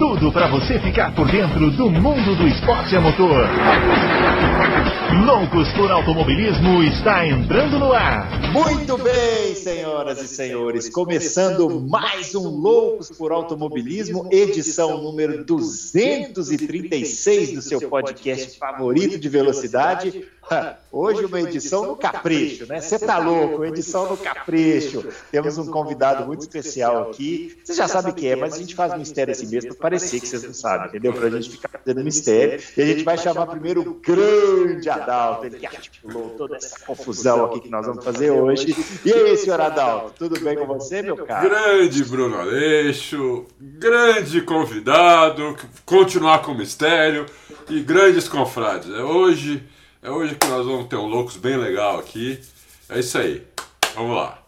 tudo para você ficar por dentro do mundo do esporte a motor. Loucos por Automobilismo está entrando no ar. Muito bem, senhoras e senhores, começando mais um Loucos por Automobilismo, edição número 236 do seu podcast favorito de velocidade. Hoje uma edição no capricho, né? Você tá louco, edição no capricho. Temos um convidado muito especial aqui. Você já sabe quem é, mas a gente faz mistério assim mesmo para parecer que vocês não sabem, entendeu? Para a gente ficar fazendo mistério. E a gente vai chamar primeiro o grande Adalto, ele que articulou toda essa confusão aqui que nós vamos fazer hoje. E aí, senhor Adalto, tudo bem com você, meu caro? Grande Bruno Aleixo, grande convidado, continuar com o mistério e grandes confrades. É hoje é hoje que nós vamos ter um Loucos bem legal aqui. É isso aí. Vamos lá.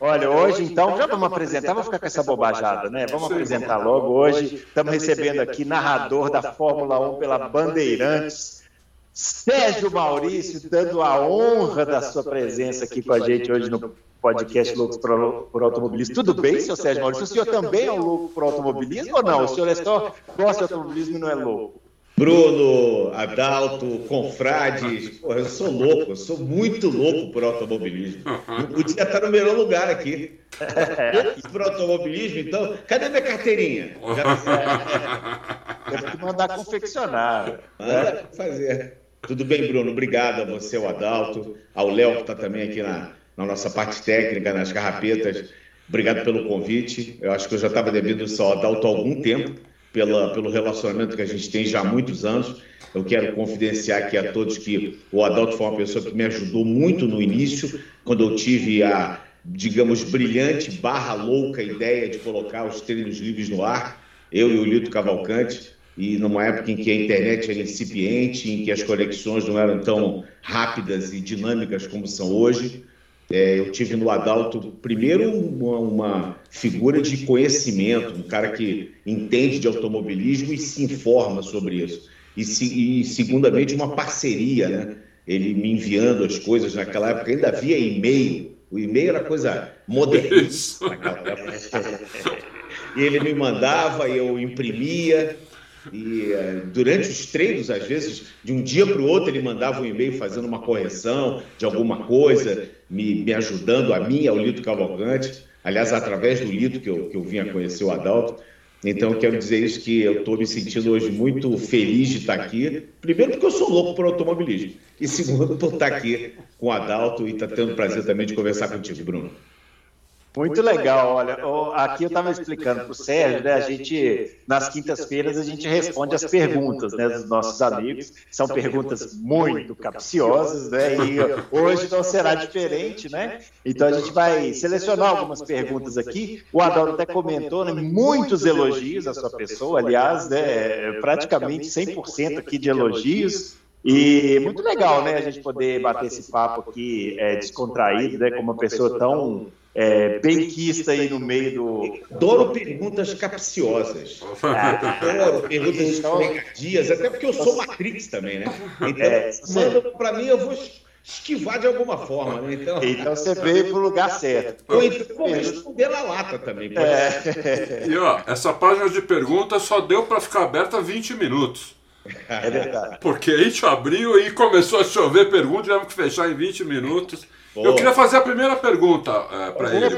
Olha, hoje então, já vamos apresentar, vamos ficar com essa bobajada, né? Vamos apresentar logo. Hoje estamos recebendo aqui narrador da Fórmula 1 pela Bandeirantes, Sérgio Maurício, dando a honra da sua presença aqui com a gente hoje no podcast Loucos por Automobilismo. Tudo bem, senhor Sérgio Maurício? O senhor também é um louco por automobilismo ou não? O senhor é só gosta de automobilismo e não é louco? Bruno, Adalto, confrades, porra, eu sou louco, eu sou muito louco por automobilismo. Eu podia estar no melhor lugar aqui. Por automobilismo, então, cadê minha carteirinha? Já... Teve que mandar confeccionar. Manda fazer. Tudo bem, Bruno? Obrigado a você, ao Adalto, ao Léo, que está também aqui na, na nossa parte técnica, nas carrapetas. Obrigado pelo convite. Eu acho que eu já estava devendo isso ao Adalto há algum tempo pela, pelo relacionamento que a gente tem já há muitos anos. Eu quero confidenciar aqui a todos que o Adalto foi uma pessoa que me ajudou muito no início, quando eu tive a, digamos, brilhante barra louca ideia de colocar os treinos livres no ar, eu e o Lito Cavalcante, e numa época em que a internet era incipiente, em que as conexões não eram tão rápidas e dinâmicas como são hoje. É, eu tive no Adalto, primeiro, uma, uma, figura de conhecimento, um cara que entende de automobilismo e se informa sobre isso. E, se, e segundamente, uma parceria, né? Ele me enviando as coisas naquela época, ainda havia e-mail. O e-mail era coisa moderna naquela época. E ele me mandava, eu imprimia, e uh, durante os treinos, às vezes, de um dia para o outro, ele mandava um e-mail fazendo uma correção de alguma coisa, me, me ajudando a mim, ao Lito Cavalcante. Aliás, através do Lito que eu, que eu vim a conhecer o Adalto. Então, quero dizer isso que eu estou me sentindo hoje muito feliz de estar aqui. Primeiro, porque eu sou louco por automobilismo. E segundo, por estar aqui com o Adalto e estar tendo o prazer também de conversar contigo, Bruno. Muito legal, olha, aqui eu estava explicando para o Sérgio, né, a gente, nas quintas-feiras, a gente responde as perguntas né, dos nossos amigos, são perguntas muito capciosas, né, e hoje não será diferente, né, então a gente vai selecionar algumas perguntas aqui, o Adalto até comentou, né, muitos elogios à sua pessoa, aliás, né, praticamente 100% aqui de elogios, e muito legal, né, a gente poder bater esse papo aqui. é, descontraído, né, com uma pessoa tão é, benquista aí no meio do. Adoro perguntas capciosas. Adoro perguntas então, escorregadias, até porque eu sou Matrix também, né? Então, é, manda para mim, eu vou esquivar de alguma forma. Né? Então, então você veio para o lugar certo. Ou então vou responder na lata também. É. E ó, essa página de perguntas só deu para ficar aberta 20 minutos. É verdade. Porque a gente abriu e começou a chover perguntas, tivemos que fechar em 20 minutos. Eu queria fazer a primeira pergunta é, para ele.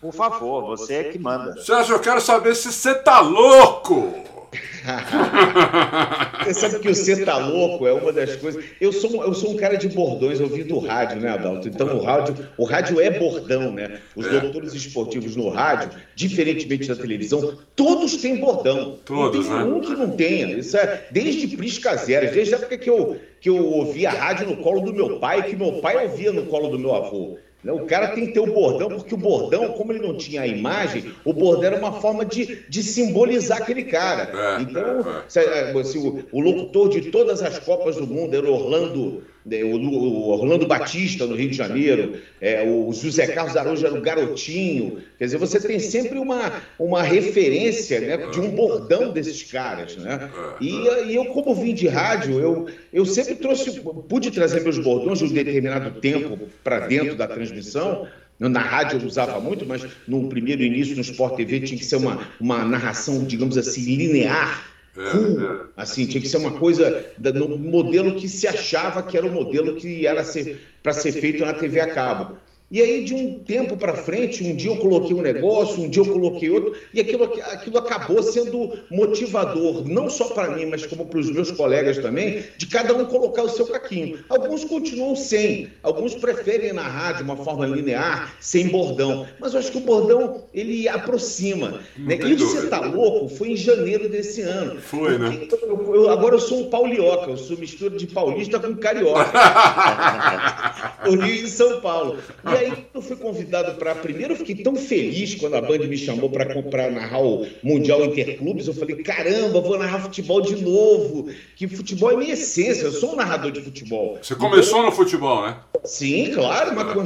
Por favor, você é que manda. Sérgio, eu quero saber se você tá louco. Você sabe que o ser tá louco é uma das coisas. Eu sou, eu sou um cara de bordões, eu vim do rádio, né, Adalto? Então o rádio, o rádio é bordão, né? Os é. doutores esportivos no rádio, diferentemente da televisão, todos têm bordão. Todos, não tem né? um que não tenha. Isso é desde Prisca Zero, desde a época que eu, que eu ouvia rádio no colo do meu pai, que meu pai ouvia no colo do meu avô. Né? O cara tem que ter o bordão, porque o bordão, como ele não tinha a imagem, o bordão era uma forma de, de simbolizar aquele cara. É, então, é, é. Se, o, o locutor de todas as Copas do Mundo era Orlando o Orlando Batista, no Rio de Janeiro, é, o José Carlos Araújo era o garotinho. Quer dizer, você tem sempre uma, uma referência né, de um bordão desses caras. Né? E, e eu, como vim de rádio, eu, eu sempre trouxe, pude trazer meus bordões de um determinado tempo para dentro da transmissão. Na rádio eu usava muito, mas no primeiro início no Sport TV tinha que ser uma, uma narração, digamos assim, linear cool, assim, tinha que ser uma coisa no modelo que se achava que era o modelo que era para ser feito na TV a cabo. E aí, de um tempo para frente, um dia eu coloquei um negócio, um dia eu coloquei outro, e aquilo, aquilo acabou sendo motivador, não só para mim, mas como para os meus colegas também, de cada um colocar o seu caquinho. Alguns continuam sem, alguns preferem na rádio uma forma linear, sem bordão. Mas eu acho que o bordão, ele aproxima. Né? E o Você Tá Louco foi em janeiro desse ano. Foi, né? Eu, eu, agora eu sou um paulioca, eu sou mistura de paulista com carioca. o Rio e São Paulo. E aí eu fui convidado para. Primeiro, eu fiquei tão feliz quando a Band me chamou para narrar o Mundial Interclubes. Eu falei: caramba, vou narrar futebol de novo. Que futebol é minha essência. Eu sou um narrador de futebol. Você começou no futebol, né? Sim, claro. Mas,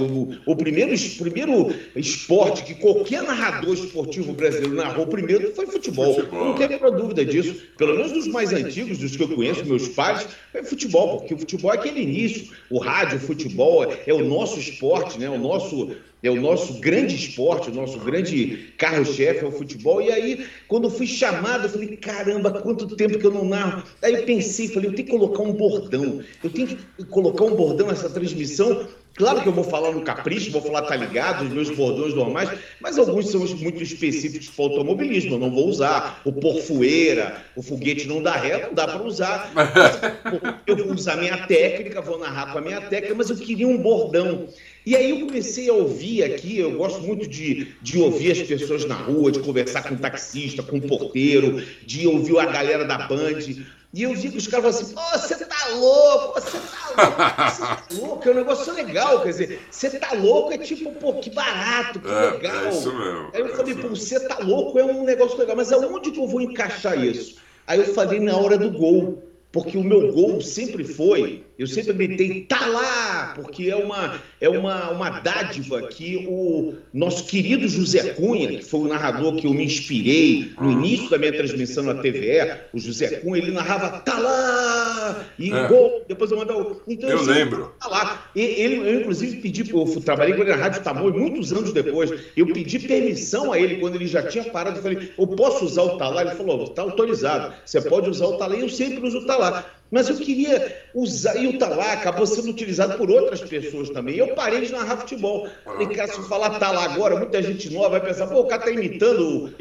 o, o, primeiro, primeiro esporte que qualquer narrador esportivo brasileiro narrou primeiro foi futebol. futebol. Não tem nenhuma dúvida disso. Pelo menos dos mais antigos, dos que eu conheço, meus pais, é futebol, porque o futebol é aquele início. O rádio, o futebol é o nosso esporte esporte, né? O nosso é o nosso grande esporte, o nosso grande carro-chefe é o futebol. E aí, quando eu fui chamado, eu falei, caramba, quanto tempo que eu não narro. Aí eu pensei, falei, eu tenho que colocar um bordão. Eu tenho que colocar um bordão nessa transmissão. Claro que eu vou falar no capricho, vou falar tá ligado, os meus bordões normais, mas alguns são muito específicos para o automobilismo, eu não vou usar. O porfoeira, o foguete não dá ré, não dá para usar. Eu vou usar minha técnica, vou narrar com a minha técnica, mas eu queria um bordão. E aí eu comecei a ouvir aqui, eu gosto muito de, de ouvir as pessoas na rua, de conversar com o taxista, com o porteiro, de ouvir a galera da Band. E eu vi que os caras falavam assim, oh, você tá louco, você tá louco, você tá louco, é um negócio legal, quer dizer, você tá louco é tipo, pô, que barato, que é, legal. É isso mesmo. Aí eu falei, pô, você tá louco é um negócio legal, mas aonde que eu vou encaixar isso? Aí eu falei na hora do gol, porque o meu gol sempre foi eu sempre gritei, tá lá, porque é uma, é uma, uma dádiva que o nosso querido José Cunha, que foi o narrador que eu me inspirei no início da minha transmissão na TVE, o José Cunha, ele narrava, tá lá, e é. gol, depois eu mandava. Então, eu assim, lembro. Tá lá. E, ele, eu, inclusive, pedi, eu trabalhei com ele na Rádio Tamoio muitos anos depois, eu pedi permissão a ele quando ele já tinha parado, eu falei, eu posso usar o Talá? Ele falou, está autorizado, você pode usar o Talá, e eu sempre uso o Talá. Mas eu queria usar, e o Talá acabou sendo utilizado por outras pessoas também. Eu parei de narrar futebol. Falei, cara, se eu falar Talá agora, muita gente nova vai pensar, pô, o cara tá imitando o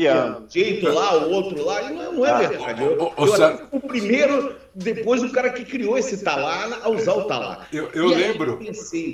jeito lá, o outro lá. E não, não é ah, verdade. Eu, eu, eu o primeiro, depois o cara que criou esse Talá a usar o Talá. Eu, eu lembro.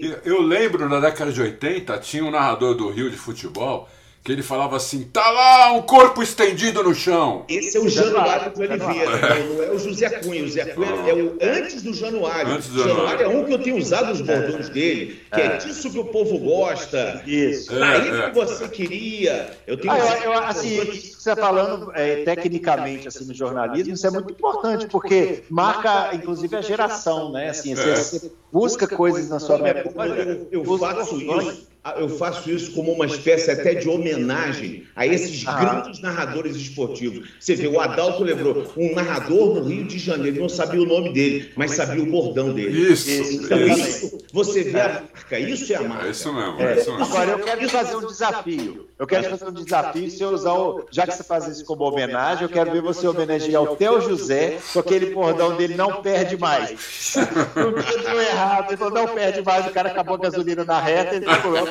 Eu, eu lembro na década de 80, tinha um narrador do Rio de futebol que ele falava assim: tá lá um corpo estendido no chão. Esse é o Januário de Oliveira, é. não é o José Cunha. O José Cunha ah. é o antes do Januário. Antes do Januário. Januário é um que eu tenho usado os bordões dele, que é. é disso que o povo gosta. Isso. Daí é, que você queria. Eu tenho ah, eu, eu, assim, isso que você está falando é, tecnicamente assim, no jornalismo, isso é muito importante, porque marca, inclusive, a geração, né? Assim, você, você busca coisas na sua memória. Eu, eu faço isso eu faço isso como uma espécie até de homenagem a esses ah. grandes narradores esportivos. Você vê, o Adalto lembrou, um narrador no Rio de Janeiro, não sabia o nome dele, mas sabia o bordão dele. Isso. Então, isso, você vê a marca, isso é a marca. É isso mesmo, é isso mesmo. Agora, eu quero fazer um desafio. Eu quero fazer um desafio, se eu usar o. Já que você faz isso como homenagem, eu quero ver você homenagear o Theo José com aquele bordão dele não perde mais. Não deu errado, então não perde mais, o cara acabou a gasolina na reta, ele falou,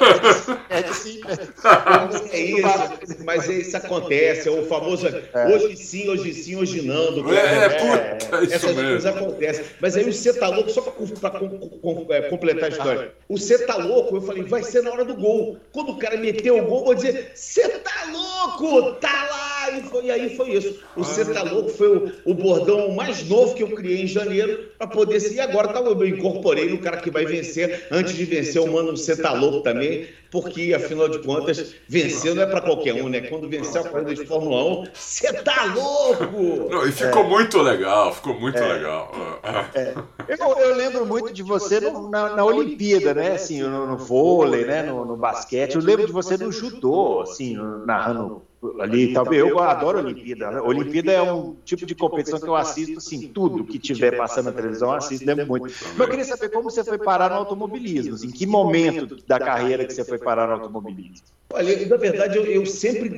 perde sim. É isso, mas isso acontece, é o famoso é. hoje sim, hoje sim, hoje não. Do é, é, puta, é, essas coisas acontecem. Mas aí o você tá louco, só para é, completar a história. O você tá louco, eu falei, vai ser na hora do gol. Quando o cara meteu o gol, eu vou dizer você tá louco? Tá lá! e, foi, e aí foi isso. O Você Tá Louco foi o, o, bordão mais novo que eu criei em janeiro para poder ser. E agora tá, eu incorporei no cara que vai vencer. Antes de vencer, eu mando Você Tá Louco também, porque afinal de contas, vencer não é para qualquer um, né? Quando vencer a corrida de Fórmula 1, você tá louco! Não, e ficou é. muito legal, ficou muito é. legal. É. Eu, eu, lembro muito de você no, na, na, Olimpíada, né? Assim, no, no vôlei, né? No, no, basquete. Eu lembro de você no judô, assim, narrando ali, talvez eu adoro a Olimpíada. A Olimpíada é um tipo de competição que eu assisto, assim, tudo que tiver passando na televisão, eu assisto, lembro muito. Mas eu queria saber como você foi parar no automobilismo, assim, em que momento da carreira que você foi parar no automobilismo? Olha, na verdade, eu, eu sempre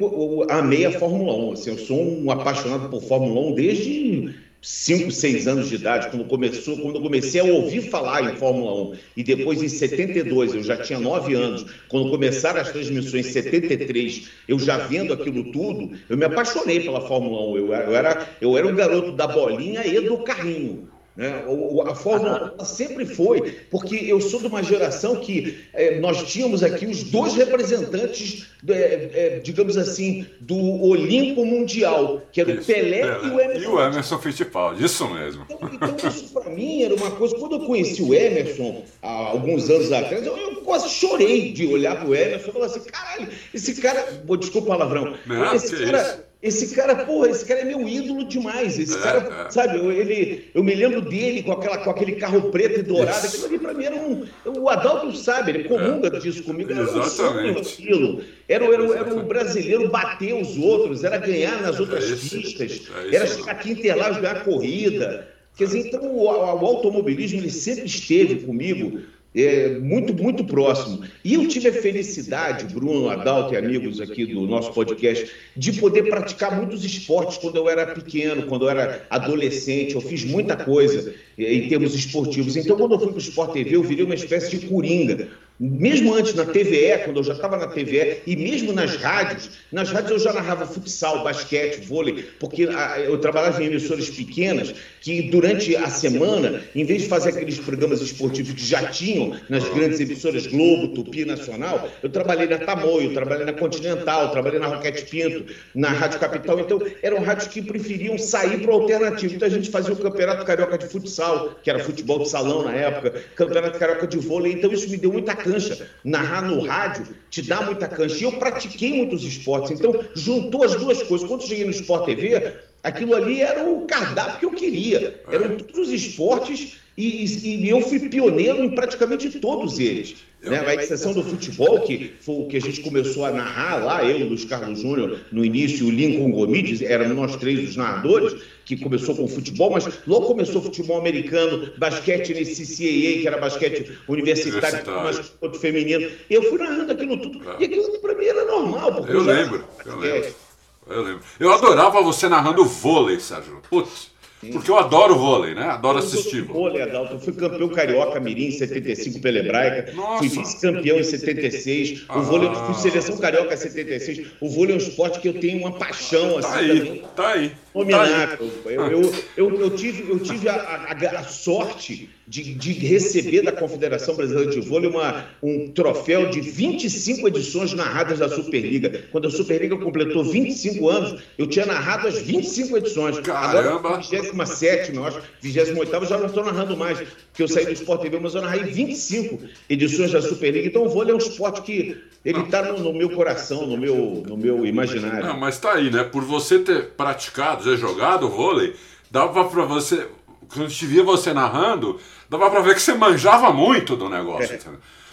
amei a Fórmula 1, assim, eu sou um apaixonado por Fórmula 1 desde 5, 6 anos de idade, quando começou, quando eu comecei a ouvir falar em Fórmula 1, e depois em 72, eu já tinha 9 anos, quando começaram as transmissões em 73, eu já vendo aquilo tudo, eu me apaixonei pela Fórmula 1. Eu, eu, era, eu era o garoto da bolinha e do carrinho. Né? A Fórmula 1 sempre foi, porque eu sou de uma geração que é, nós tínhamos aqui os dois representantes, é, é, digamos assim, do Olimpo Mundial, que era isso, o Pelé e o Emerson. E o Emerson Fittipaldi, isso mesmo. Então, então isso para mim era uma coisa. Quando eu conheci o Emerson, há alguns anos atrás, eu, eu quase chorei de olhar para o Emerson e falar assim: caralho, esse cara. Desculpa o palavrão. Não, esse cara. Esse cara, porra, esse cara é meu ídolo demais. Esse cara, é, é. sabe, eu, ele, eu me lembro dele com, aquela, com aquele carro preto e dourado. Aquilo ali pra mim era um. O Adalto sabe, ele comunga é. disso comigo. Era Exatamente. Um. Era, era, era, o brasileiro bater os outros, era ganhar nas outras pistas, era chegar aqui em Interlagos ganhar corrida. Quer dizer, então o, o, automobilismo ele sempre esteve comigo é, muito, muito próximo. E eu tive a felicidade, Bruno, Adalto e amigos aqui do nosso podcast, de poder praticar muitos esportes quando eu era pequeno, quando eu era adolescente. Eu fiz muita coisa é, em termos esportivos. Então, quando eu fui para o Sport TV, eu virei uma espécie de coringa. Mesmo antes na TVE, quando eu já estava na TVE, e mesmo nas rádios, nas rádios eu já narrava futsal, basquete, vôlei, porque eu trabalhava em emissoras pequenas que durante a semana, em vez de fazer aqueles programas esportivos que já tinham nas grandes emissoras Globo, Tupi Nacional, eu trabalhei na Tamoio, trabalhei na Continental, trabalhei na Roquete Pinto, na Rádio Capital. Então, eram rádios que preferiam sair para o alternativo. Então, a gente fazia o Campeonato Carioca de Futsal, que era futebol de salão na época, Campeonato Carioca de Vôlei. Então, isso me deu muita cancha. Narrar no rádio te dá muita cancha. E eu pratiquei muitos esportes. Então, juntou as duas coisas. Quando cheguei no Sport TV, aquilo ali era o cardápio que eu queria. Eram todos os esportes e, e, e, eu fui pioneiro em praticamente todos eles. Né? A exceção do futebol, que foi o que a gente começou a narrar lá, eu, Luiz Carlos Júnior, no início, o Lincoln Gomides, éramos nós três os narradores, que começou com o futebol, mas logo começou o futebol americano, basquete nesse CCAA, que era basquete universitário, mas outro feminino. Eu fui narrando aquilo tudo. E aquilo para mim era normal. Eu, eu lembro, eu lembro. Eu lembro. Eu adorava você narrando vôlei, Sérgio. Putz. Porque eu adoro vôlei, né? Adoro assistir. Vôlei, Adalto. Eu fui campeão carioca mirim em 75 pela Hebraica. Nossa. Fui vice-campeão em 76. Ah. O vôlei, eu fui seleção carioca em 76. O vôlei é um esporte que eu tenho uma paixão. Tá assim, aí, também. tá aí. Tá eu, eu, eu, eu, tive, eu tive a, a, a sorte de, de, receber da Confederação Brasileira de Vôlei uma, um troféu de 25 edições narradas da Superliga. Quando a Superliga completou 25 anos, eu tinha narrado as 25 edições. Caramba! Agora, 27, eu acho, 28 já não estou narrando mais, porque eu saí do Sport TV, mas eu narrei 25 edições da Superliga. Então o vôlei é um esporte que ele está no, no, meu coração, no meu, no meu imaginário. Não, mas está aí, né? Por você ter praticado, já jogado vôlei, dava para você quando a gente via você narrando, dava para ver que você manjava muito do negócio. É.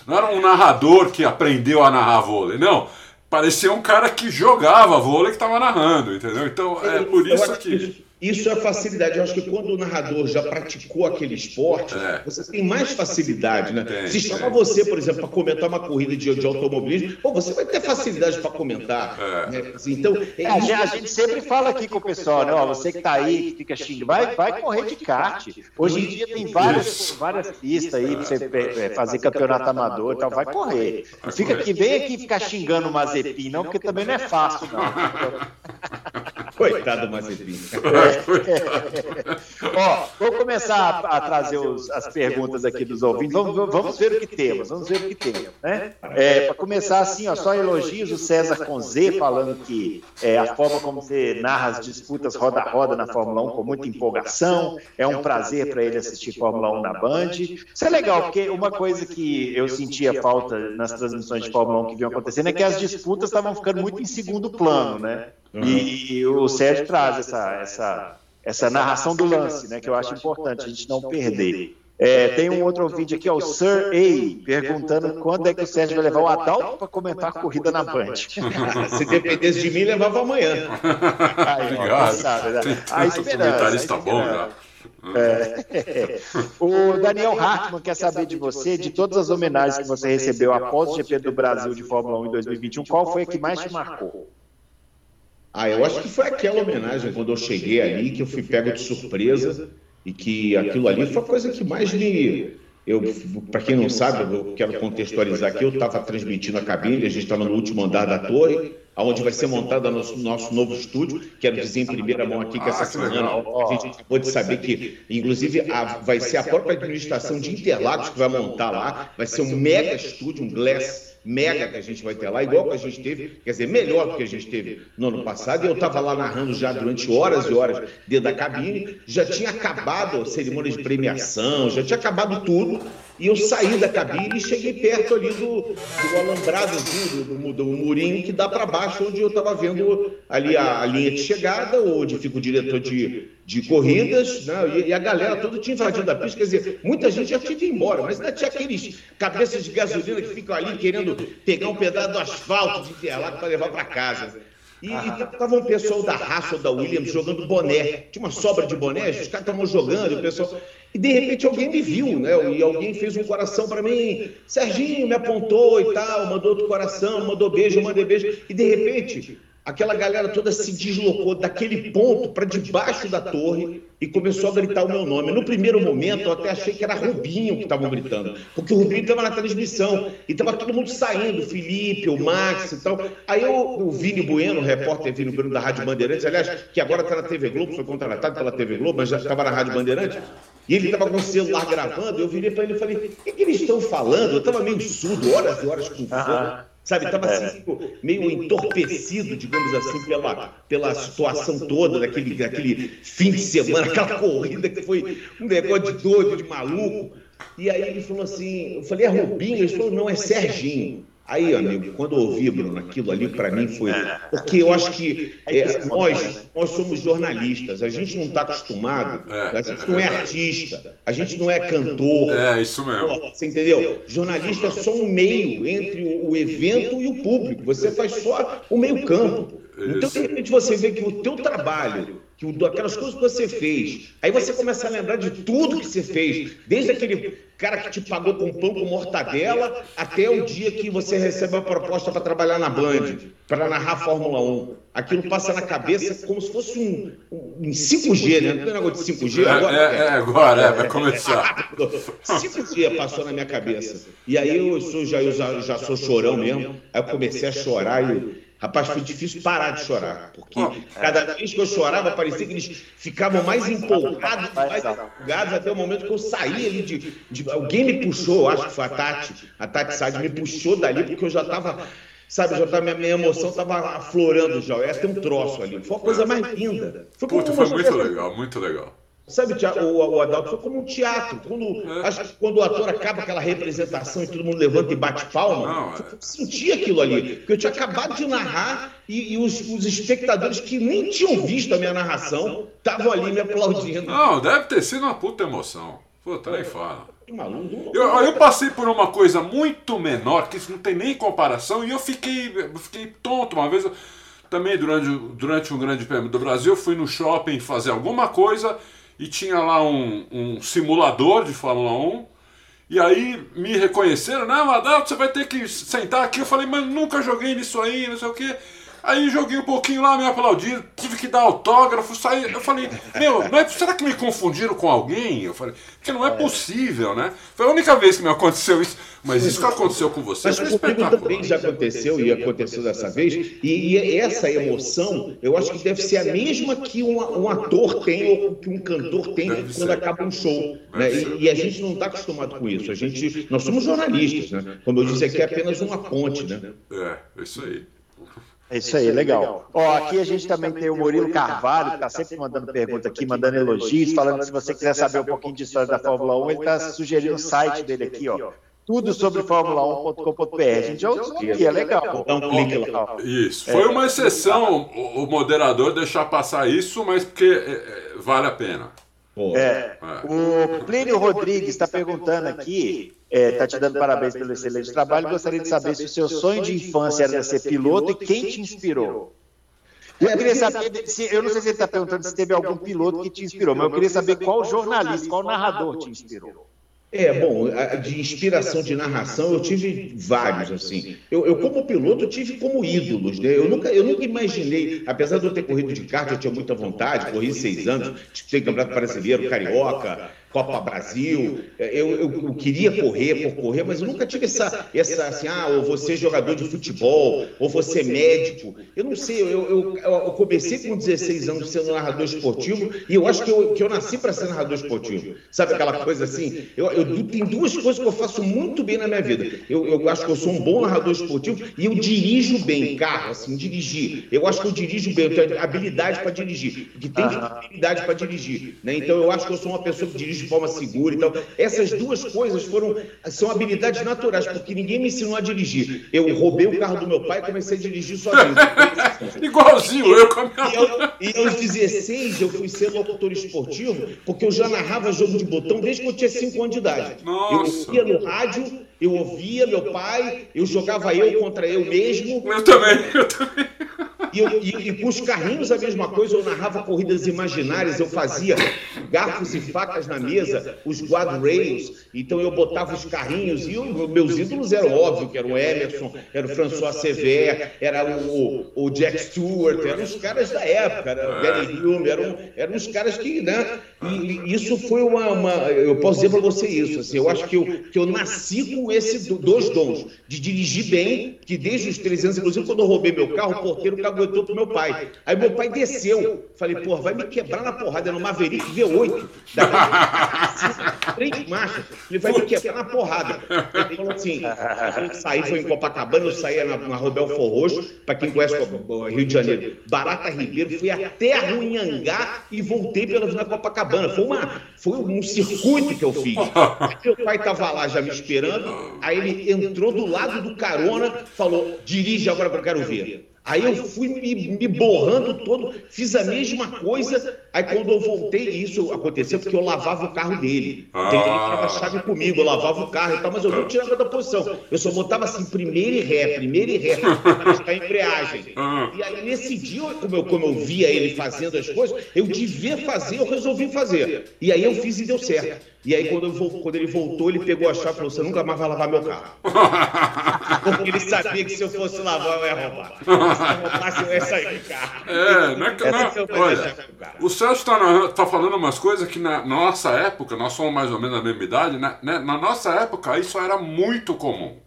Não era um narrador que aprendeu a narrar vôlei, não. Parecia um cara que jogava vôlei que estava narrando, entendeu? Então é por isso que. Isso é facilidade. Eu acho que quando o narrador já praticou aquele esporte, é. você tem mais facilidade, né? Tem, Se chamar você, por exemplo, para comentar uma corrida de, de automobilismo, pô, você vai ter facilidade para comentar. É. Né? Então, é, a, gente, a, gente, sempre fala aqui com o pessoal, né? Ó, você que está aí, que fica xingando, vai, vai correr de kart. Hoje em dia tem várias, várias pistas aí para você é, fazer campeonato amador e tal. Vai correr. Não fica aqui, vem aqui ficar xingando o Mazepin, não, porque também não é fácil, não. Coitado do Mazepin. É. Ó, vou começar a, a trazer os, as perguntas aqui dos ouvintes. Vamos, vamos, ver o que temos, vamos ver o que temos. Né? É, Para começar assim, ó, só elogios, o César com Z falando que é, a forma como você narra as disputas roda a roda na Fórmula 1 com muita empolgação, é um prazer para ele assistir Fórmula 1 na Band. Isso é legal, porque uma coisa que eu sentia falta nas transmissões de Fórmula 1 que vinham acontecendo é que as disputas estavam ficando muito em segundo plano, né? E, e o Sérgio traz essa, essa, essa narração do lance, né? Que eu acho importante a gente não perder. É, tem um outro ouvinte aqui, ó, o Sir A, perguntando quando é que o Sérgio vai levar o Adalto para comentar a corrida na Band. Se dependesse de mim, levava amanhã. Aí, sabe, né? A esperança. Comentarista bom, já. É. O Daniel Hartmann quer saber de você, de todas as homenagens que você recebeu após o GP do Brasil de Fórmula 1 em 2021, qual foi a que mais te marcou? Ah, eu acho que foi aquela homenagem quando eu cheguei ali, que eu fui pego de surpresa e que aquilo ali foi a coisa que mais me. Eu, para quem não sabe, eu quero contextualizar aqui, eu estava transmitindo a cabine, a gente estava no último andar da torre, onde vai ser montado o nosso, nosso novo estúdio. Quero dizer em primeira mão aqui que essa semana a gente acabou de saber que, inclusive, a, vai ser a própria administração de Interlagos que vai montar lá, vai ser um mega estúdio, um glass mega que a gente vai ter lá, igual que a gente teve, quer dizer, melhor do que a gente teve. no ano passado. E eu estava lá narrando já durante horas e horas dentro da cabine, já tinha acabado a cerimônia de premiação, já tinha acabado tudo. E eu saí da cabine e cheguei perto ali do, do alambrado, do, do, do murinho que dá para baixo, onde eu estava vendo ali a, a, linha de chegada, onde fica o diretor de, de corridas, né? e, e, a galera toda tinha invadido a pista. Quer dizer, muita gente já tinha ido embora, mas ainda tinha aqueles cabeças de gasolina que ficam ali querendo pegar um pedaço do asfalto de Interlagos para levar para casa. E estava um pessoal da Raça ou da Williams jogando boné. Tinha uma sobra de boné, os caras estavam jogando, o pessoal. E de repente alguém me viu, né? E alguém fez um coração para mim. Serginho me apontou e tal, mandou outro coração, mandou beijo, mandei beijo. E de repente aquela galera toda se deslocou daquele ponto para debaixo da torre e começou a gritar o meu nome. No primeiro momento, eu até achei que era Rubinho que estavam gritando, porque o Rubinho estava na transmissão e estava todo mundo saindo, o Felipe, o Max e tal. Aí eu, o Vini Bueno, repórter Vini Bueno da Rádio Bandeirantes, aliás, que agora está na TV Globo, foi contratado pela TV Globo, mas já estava na Rádio Bandeirantes, e ele estava com o celular gravando, eu virei para ele e falei, o que, que eles estão falando? Eu estava meio surdo, horas e horas com fome. Sabe, estava assim, tipo, meio entorpecido, digamos assim, pela, pela situação toda daquele, daquele fim de semana, aquela corrida que foi um negócio de doido, de maluco. E aí ele falou assim, eu falei, é Rubinho? Ele falou, não, é Serginho. Aí, amigo, quando eu ouvi, Bruno, aquilo ali para mim foi. Porque eu acho que é, nós, nós somos jornalistas, a gente não está acostumado, a gente não é artista, a gente não é cantor. É, isso mesmo. Você entendeu? Jornalista é só um meio entre o evento e o público, você faz só o meio-campo. Então, de repente, você vê que o teu trabalho que aquelas coisas que você fez. Aí você começa a lembrar de tudo que você fez, desde aquele cara que te pagou com pão com mortadela até o dia que você recebe a proposta para trabalhar na Band, para narrar Fórmula 1. Aquilo passa na cabeça como se fosse um, um, 5G, né? Não tem negócio de 5G agora? É, é, agora, é, vai começar. 5G passou na minha cabeça. E aí eu, sou, já, eu já, já sou chorão mesmo, aí eu comecei a chorar e Rapaz, foi difícil parar de chorar, porque cada vez que eu chorava, parecia que eles ficavam mais empolgados, mais empolgados, até o momento que eu saí ali de, de, Alguém me puxou, acho que foi a Tati, a Tati Sade me puxou dali, porque eu já estava. Sabe, já tava, minha, minha emoção estava aflorando já. Essa tem um troço ali. Foi a coisa mais linda. Foi, Puta, foi muito legal, muito legal. Sabe, o, o Adalto foi como um teatro. Quando, é. acho que quando o ator acaba aquela representação e todo mundo levanta e bate palma, não, é. sentia aquilo ali. Porque eu tinha acabado de narrar e, e os, os, espectadores que nem tinham visto a minha narração estavam ali me aplaudindo. Não, deve ter sido uma puta emoção. Puta, nem fala. Eu, eu, passei por uma coisa muito menor, que isso não tem nem comparação, e eu fiquei, fiquei tonto uma vez. Também durante, durante um grande prêmio do Brasil, fui no shopping fazer alguma coisa e tinha lá um, um simulador de Fórmula 1. E aí me reconheceram, não, Adalto, você vai ter que sentar aqui. Eu falei, mas nunca joguei nisso aí, não sei o quê. Aí joguei um pouquinho lá, me aplaudiram, tive que dar autógrafo, saí. Eu falei, meu, é, será que me confundiram com alguém? Eu falei, porque não é, é possível, né? Foi a única vez que me aconteceu isso. Mas isso que aconteceu com você Mas comigo também já aconteceu e aconteceu dessa vez. E, e, essa emoção, eu acho que deve ser a mesma que um, um ator tem ou que um cantor tem deve quando ser. acaba um show. Né? E, e, a gente não está acostumado com isso. A gente, nós somos jornalistas, né? Como eu disse aqui, é apenas uma ponte, né? É, isso aí. É isso aí, legal. Ó, aqui a gente também tem o Murilo Carvalho, que está sempre mandando pergunta aqui, mandando elogios, falando que se você quiser saber um pouquinho de história da Fórmula 1, ele está sugerindo o site dele aqui, ó tudo sobre Fórmula1.com.br. A gente já usou aqui, é legal. Dá um clique lá. Isso. Foi uma exceção o, moderador deixar passar isso, mas porque é, é, vale a pena. É. é. O Plínio Rodrigues está perguntando aqui, está é, te dando parabéns pelo excelente trabalho. Gostaria de saber se o seu sonho de infância era ser piloto e quem te inspirou. Eu queria saber, se, eu não sei se ele está perguntando se teve algum piloto que te inspirou, mas eu queria saber qual jornalista, qual narrador te inspirou. É, bom, de inspiração de narração eu tive vários, assim. Eu, eu como piloto, tive como ídolos, né? Eu nunca, eu nunca imaginei, apesar de eu ter corrido de kart, eu tinha muita vontade, corri seis anos, disputei Campeonato Brasileiro, Carioca, Copa Brasil. Eu, eu, eu, queria correr por correr, mas eu nunca tive essa, essa assim, ah, ou você é jogador de futebol, ou você é médico. Eu não sei, eu, eu, comecei com 16 anos sendo narrador esportivo e eu acho que eu, que eu nasci para ser narrador esportivo. Sabe aquela coisa assim? Eu, eu, tem duas coisas que eu faço muito bem na minha vida. Eu, eu acho que eu sou um bom narrador esportivo e eu dirijo bem carro, assim, dirigir. Eu acho que eu dirijo bem, eu tenho habilidade para dirigir, porque tem habilidade para dirigir. Né? Então eu acho que eu sou uma pessoa que dirige de forma segura. Então, essas duas coisas foram são habilidades naturais, porque ninguém me ensinou a dirigir. Eu roubei o carro do meu pai e comecei a dirigir sozinho. Igualzinho eu com a minha e, e aos 16 eu fui ser locutor esportivo, porque eu já narrava jogo de botão desde que eu tinha 5 anos de idade. Nossa. Eu ia no rádio, eu ouvia meu pai, eu jogava eu contra eu mesmo. Eu também, eu também. E, eu, e, e, com os carrinhos a mesma coisa, eu narrava corridas imaginárias, eu fazia garfos e facas na mesa, os guardrails, então eu botava os carrinhos, e eu, meus ídolos eram óbvio, que era o Emerson, era o François Sever, era o, o Jack Stewart, eram os caras da época, era o Gary Hume, eram, eram os caras que, né, e, e isso foi uma, uma, eu posso dizer para você isso, assim, eu acho que eu, que eu nasci com esses dois dons, de dirigir bem, que desde os 13 anos, inclusive quando eu roubei meu carro, o porteiro cagou aguentou pro meu pai. Aí meu pai desceu. Falei, porra, vai me quebrar na porrada. No Maverick V8. Três marchas. Ele vai me quebrar na porrada. Ele falou assim: a gente saiu, foi em Copacabana, eu saía na, na Robel Forroxo, para quem conhece Rio de Janeiro. Barata Ribeiro, fui até Ruinhangá e voltei pela Vila Copacabana. Foi, uma, foi um circuito que eu fiz. Meu pai estava lá já me esperando, aí ele entrou do lado do carona, falou: dirige agora que eu quero ver. Aí eu fui me, me, borrando todo, fiz a mesma coisa. Aí quando eu voltei, isso aconteceu porque eu lavava o carro dele. Ah. Ele tinha a chave comigo, eu lavava o carro e tal, mas eu não tirava da posição. Eu só botava assim, primeiro e ré, primeiro e ré, para a embreagem. Ah. E aí nesse dia, como eu, como eu via ele fazendo as coisas, eu devia fazer, eu resolvi fazer. E aí eu fiz e deu certo. E aí, quando, eu, quando, ele voltou, ele pegou a chave e falou: Você nunca mais vai lavar meu carro. Porque ele sabia que se eu fosse lavar, eu ia roubar. Se eu roubasse, eu ia sair do carro. É, não é que. Não, olha, o Celso está tá falando umas coisas que na nossa época, nós somos mais ou menos da mesma idade, né? na nossa época isso era muito comum.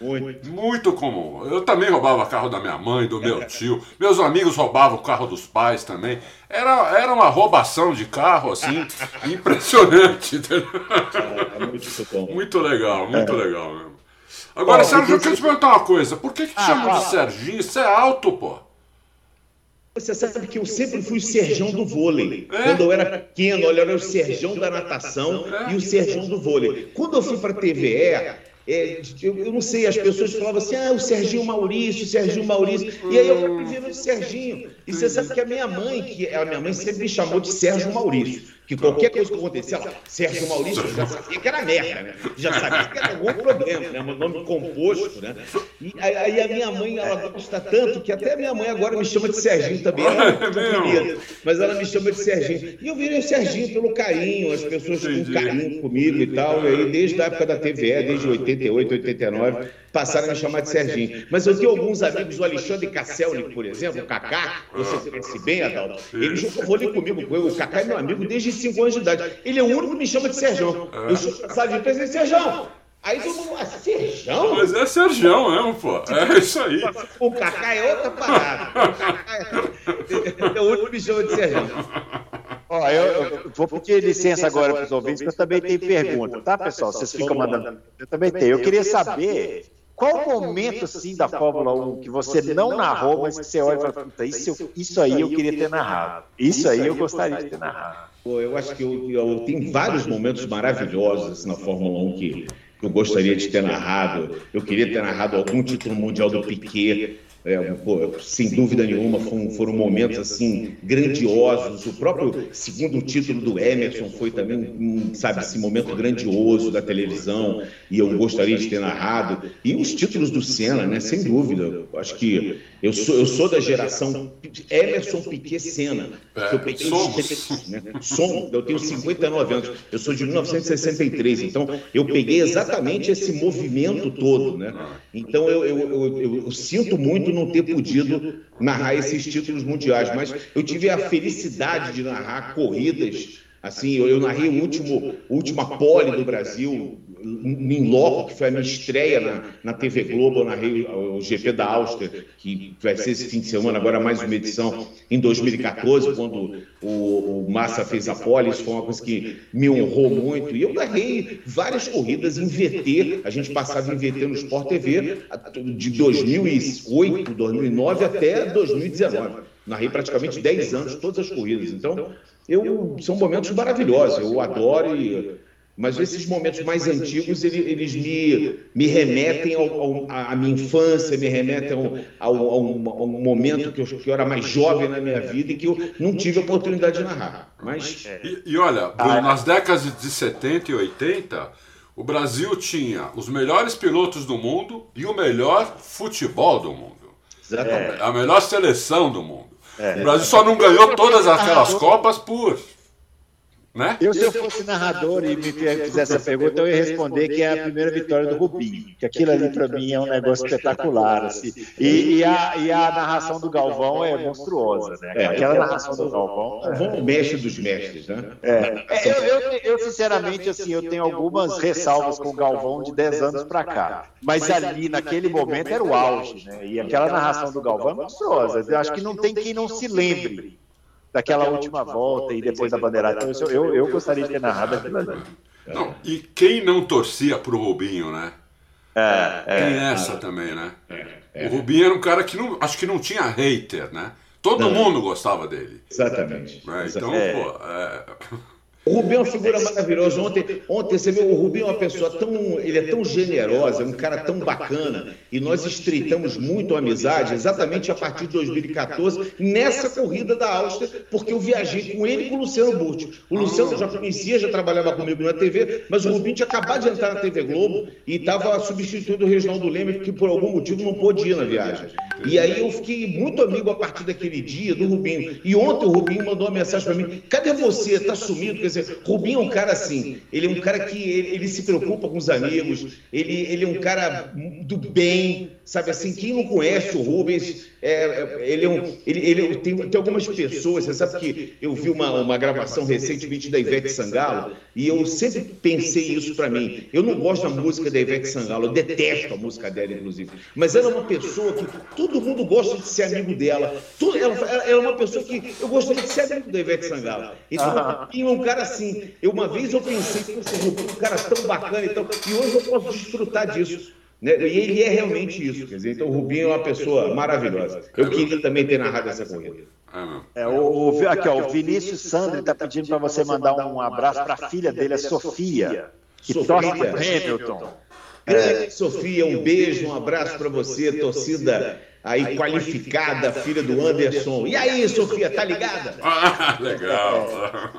Muito. Muito comum. Eu também roubava carro da minha mãe, do meu tio. Meus amigos roubavam o carro dos pais também. Era, era uma roubação de carro, assim, impressionante. É, muito, bom. muito legal, muito é. legal mesmo. Agora, Sérgio, deixa eu te perguntar uma coisa. Por que, que te ah, chamam de Serginho? Você é alto, pô. Você sabe que eu sempre fui o Serjão do vôlei. É? Quando eu era pequeno, olha, eu era o Serjão da natação é? e o Serjão do vôlei. Quando eu fui para a TVE, é, eu, eu, não sei, as pessoas falavam assim, ah, o Serginho Maurício, o Serginho Maurício. E aí eu acabei vendo o Serginho. E você sabe que a minha mãe, que a minha mãe sempre me chamou de Sérgio Maurício que qualquer coisa que acontecer, ela, Sérgio Maurício, já sabia que era merda, né? Já sabia que era algum problema, né? Um nome composto, né? E aí a minha mãe, ela gosta tanto que até a minha mãe agora me chama de Serginho também. Ela é mas ela me chama de Serginho. E eu virei o Serginho pelo carinho, as pessoas com carinho comigo e tal. E aí, desde a época da TVE, desde 88, 89, passaram a me chamar de Serginho. Mas eu tenho alguns amigos, o Alexandre Casselli, por exemplo, o Kaká, você conhece bem, Adalto, ele jogou vôlei comigo. O Kaká é meu amigo desde 5 anos de idade. Ele é o único que me chama de Serjão. Eu sou cansado de pensar, Serjão, Aí todo mundo, ah, Serjão? Mas é Serjão mesmo, pô. É isso aí. O Kaká é outra parada. O Kaká é, é o único que me chama de Serjão. Ó, eu, eu vou pedir licença agora para os ouvintes, porque eu também tenho pergunta, tá, pessoal? Vocês ficam mandando. Eu também tenho. Eu queria saber qual o momento, assim, da Fórmula 1 que você não narrou, mas que você olha e fala, puta, isso, isso aí eu queria ter narrado. Isso aí eu gostaria de ter narrado. Pô, eu acho que eu, eu, tem vários momentos maravilhosos assim, na Fórmula 1 que eu gostaria de ter narrado. Eu queria ter narrado algum título mundial do Piquet. É, pô, sem dúvida nenhuma, foram, foram, momentos assim grandiosos. O próprio segundo título do Emerson foi também, um, sabe, esse momento grandioso da televisão e eu gostaria de ter narrado. E os títulos do Senna, né? Sem dúvida. Eu acho que eu sou, eu sou da geração Emerson Piquet Senna. É, eu peguei né? Som, eu tenho 59 anos. Eu sou de 1963, então eu peguei exatamente esse movimento todo, né? Então eu, eu, eu, eu sinto muito não ter podido narrar esses títulos mundiais, mas eu tive a felicidade de narrar corridas. Assim, eu, eu narrei o último, última pole do Brasil, em loco, que foi a minha estreia na, na TV Globo, o, o GP da Áustria, que vai ser esse fim de semana, agora mais uma edição, em 2014, quando o, o Massa fez a pole, isso foi uma coisa que me honrou muito. E eu narrei várias corridas em VT, a gente passava em VT no Sport TV, de 2008, 2009 até 2019. Narrei praticamente 10 anos, todas as corridas. Então, eu, são momentos maravilhosos, eu adoro e mas esses momentos mais antigos, eles, eles me, me remetem à minha infância, me remetem ao, ao, ao, ao momento que eu, que eu, era mais jovem na minha vida e que eu não tive a oportunidade de narrar. Mas... E, e olha, Bruno, nas décadas de 70 e 80, o Brasil tinha os melhores pilotos do mundo e o melhor futebol do mundo. Exatamente. A melhor seleção do mundo. É. O Brasil só não ganhou todas aquelas Copas por né? Eu, se eu fosse narrador e me fizesse essa pergunta, eu ia responder que é a primeira vitória do Rubinho, que aquilo ali para mim é um negócio espetacular. Assim. E, e, a, e a narração do Galvão é monstruosa, né? É, Aquela narração do Galvão. É... O mestre dos mestres, né? É. é eu, eu, eu, sinceramente, assim, eu tenho algumas ressalvas com o Galvão de 10 anos para cá. Mas ali, naquele momento, era o auge, né? E aquela narração do Galvão é monstruosa. Eu acho que não tem quem não se lembre daquela última volta e depois da bandeirada. Então, eu, eu gostaria de ter narrado aquilo ali. Não, e quem não torcia pro Rubinho, né? É, é, Tem essa é, também, né? É, é. O Rubinho era um cara que não, acho que não tinha hater, né? Todo não. mundo gostava dele. Exatamente. É, então, pô, o Rubinho é uma figura maravilhosa. Ontem, ontem você viu, o Rubinho é uma pessoa tão. Ele é tão generosa, é um cara tão bacana. E nós estreitamos muito a amizade exatamente a partir de 2014, nessa corrida da Áustria, porque eu viajei com ele e com o Luciano Burti. O Luciano já conhecia, já trabalhava comigo na TV, mas o Rubinho tinha acabado de entrar na TV Globo e estava substituindo o Reginaldo Leme, que por algum motivo não pôde ir na viagem. E aí eu fiquei muito amigo a partir daquele dia do Rubinho. E ontem o Rubinho mandou uma mensagem para mim: cadê você? Tá sumido? Dizer, Rubinho é um cara assim, ele é um cara que ele, ele se preocupa com os amigos, ele, ele é um cara do bem, sabe assim, quem não conhece o Rubens, é, é, ele, é um, ele, ele tem, tem algumas pessoas, você sabe que eu vi uma, uma gravação recentemente da Ivete Sangalo, e eu sempre pensei isso para mim. Eu não gosto da música da Ivete Sangalo, eu detesto a música dela, inclusive. Mas ela é uma pessoa que todo mundo gosta de ser amigo dela. Tudo, ela, ela, é uma pessoa que eu gostaria de ser amigo da Ivete Sangalo. Então, e um cara assim, eu, uma vez eu pensei que um cara tão bacana e tal, e hoje eu posso desfrutar disso. Né? E ele é realmente isso. Quer dizer, então o Rubinho é uma pessoa maravilhosa. Eu queria também ter narrado essa corrida. É, o, o, aqui, ó, o Vinícius Sandri está pedindo para você mandar um abraço para a filha dele, a Sofia, que Sofia. torce para Hamilton. Grande Sofia, um beijo, um abraço para você, torcida aí qualificada, filha do Anderson. E aí, Sofia, tá ligada? Ah, legal.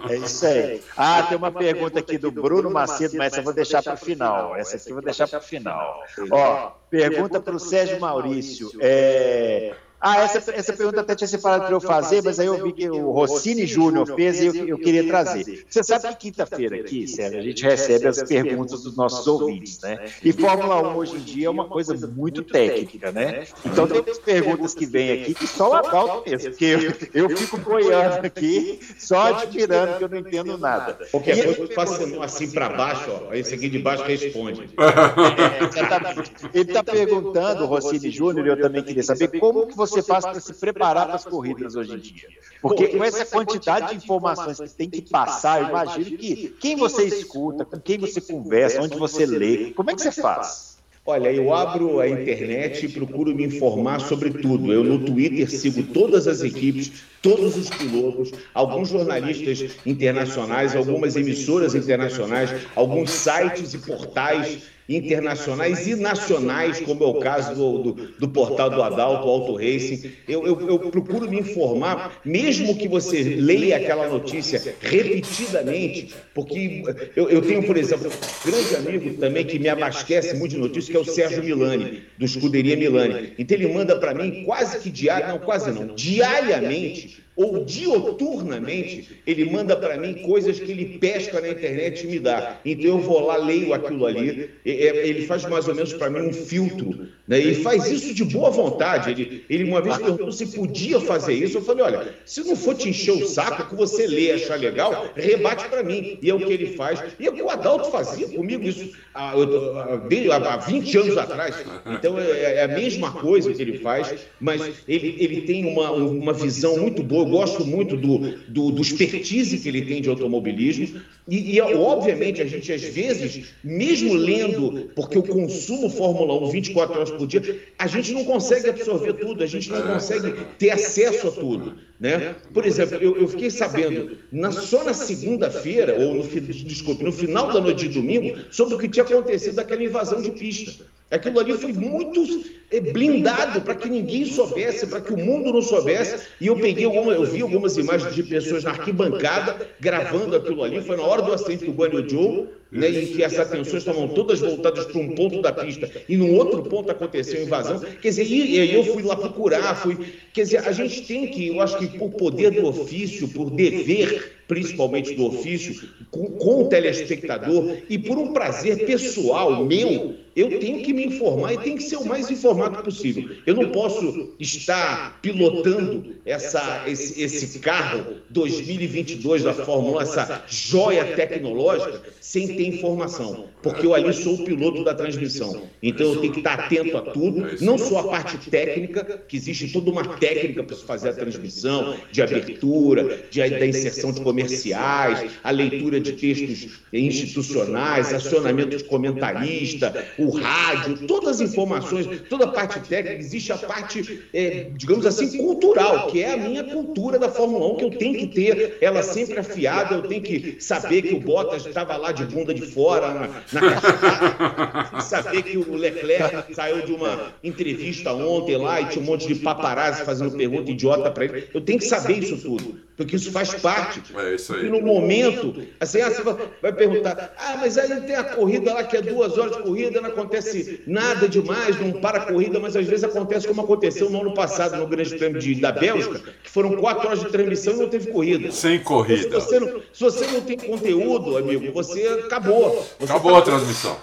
É, é, isso aí. Ah, tem uma pergunta aqui do Bruno Macedo, mas essa eu vou deixar para o final. Essa aqui eu vou deixar para o final. Ó, pergunta para o Sérgio Maurício. É, Ah, essa, essa pergunta até tinha separado para eu fazer, mas aí eu vi que o Rossini Júnior fez e eu, eu queria trazer. Você sabe que quinta-feira aqui, Sérgio, a gente recebe as perguntas dos nossos ouvintes, né? E Fórmula 1 hoje em dia é uma coisa muito técnica, né? Então tem perguntas que vêm aqui que só o Adalto mesmo, porque eu, eu fico boiando aqui, só admirando que eu não entendo nada. Qualquer coisa eu faço assim para baixo, ó, esse aqui de baixo responde. É, exatamente. Ele está perguntando, o Rossini Júnior, e eu também queria saber como que você faz para se preparar para as corridas hoje em dia. Porque com essa quantidade de informações que tem que passar, eu imagino que quem você escuta, com quem você conversa, onde você lê, como é que você faz? Olha, eu abro a internet e procuro me informar sobre tudo. Eu no Twitter sigo todas as equipes, todos os pilotos, alguns jornalistas internacionais, algumas emissoras internacionais, alguns sites e portais internacionais e nacionais, como é o caso do, do, do portal do Adalto, Auto Racing. Eu, eu, eu, procuro me informar, mesmo que você leia aquela notícia repetidamente, porque eu, eu tenho, por exemplo, um grande amigo também que me abastece muito de notícias, que é o Sérgio Milani, do Escuderia Milani. Então ele manda para mim quase que diário, não, quase não, diariamente ou dioturnamente, ele manda para mim coisas que ele pesca na internet e me dá. Então eu vou lá, leio aquilo ali, ele faz mais ou menos para mim um filtro. Né? E faz isso de boa vontade. Ele, ele uma vez perguntou se podia fazer isso. Eu falei: olha, se não for te encher o saco, que você lê e achar legal, rebate para mim. E é o que ele faz. E é o que o Adalto fazia comigo isso há, há 20 anos atrás. Então é, é a mesma coisa que ele faz, mas ele, ele tem uma, uma visão muito boa eu gosto muito do, do, do expertise que ele tem de automobilismo. E, e, obviamente, a gente, às vezes, mesmo lendo, porque eu consumo Fórmula 1 24 horas por dia, a gente não consegue absorver tudo, a gente não consegue ter acesso a tudo. Né? Por exemplo, eu, eu fiquei sabendo na, só na segunda-feira, ou no, desculpe, no final da noite de domingo, sobre o que tinha acontecido daquela invasão de pista. Aquilo ali foi muito blindado para que ninguém soubesse, para que o mundo não soubesse. E eu peguei alguma, eu vi algumas imagens de pessoas na arquibancada gravando aquilo ali. Foi na hora do acidente do Guanyu né, em que as atenções estavam todas voltadas para um ponto da pista e num outro ponto aconteceu invasão. Quer dizer, e, e eu fui lá procurar, fui. Quer dizer, a gente tem que, eu acho que por poder do ofício, por dever principalmente do ofício, com, com, o telespectador e por um prazer pessoal meu, eu tenho que me informar e tenho que ser o mais informado possível. Eu não posso estar pilotando essa, esse, esse carro 2022 da Fórmula 1, essa joia tecnológica, sem ter informação, porque eu ali sou o piloto da transmissão. Então eu tenho que estar atento a tudo, não só a parte técnica, que existe toda uma técnica para se fazer a transmissão, de abertura, de, da inserção de comerciais, a leitura de textos institucionais, acionamento de comentarista, o rádio, todas as informações, toda a parte técnica, existe a parte, é, digamos assim, cultural, que é a minha cultura da Fórmula 1, que eu tenho que ter ela sempre afiada, eu tenho que saber que o Bottas estava lá de bunda de fora, saber que o Leclerc saiu de uma entrevista ontem lá e tinha um monte de paparazzi fazendo pergunta idiota para ele. Eu tenho que saber isso tudo, porque isso faz parte. É isso aí. E no momento, assim, ah, você vai perguntar, ah, mas aí tem a corrida lá que é duas horas de corrida, não acontece nada demais, não para a corrida, mas às vezes acontece como aconteceu no ano passado no Grande Prêmio de, da Bélgica, que foram quatro horas de transmissão e não teve corrida. Sem corrida. Se você não, se você não tem conteúdo, amigo, você acabou. Você acabou transmissão.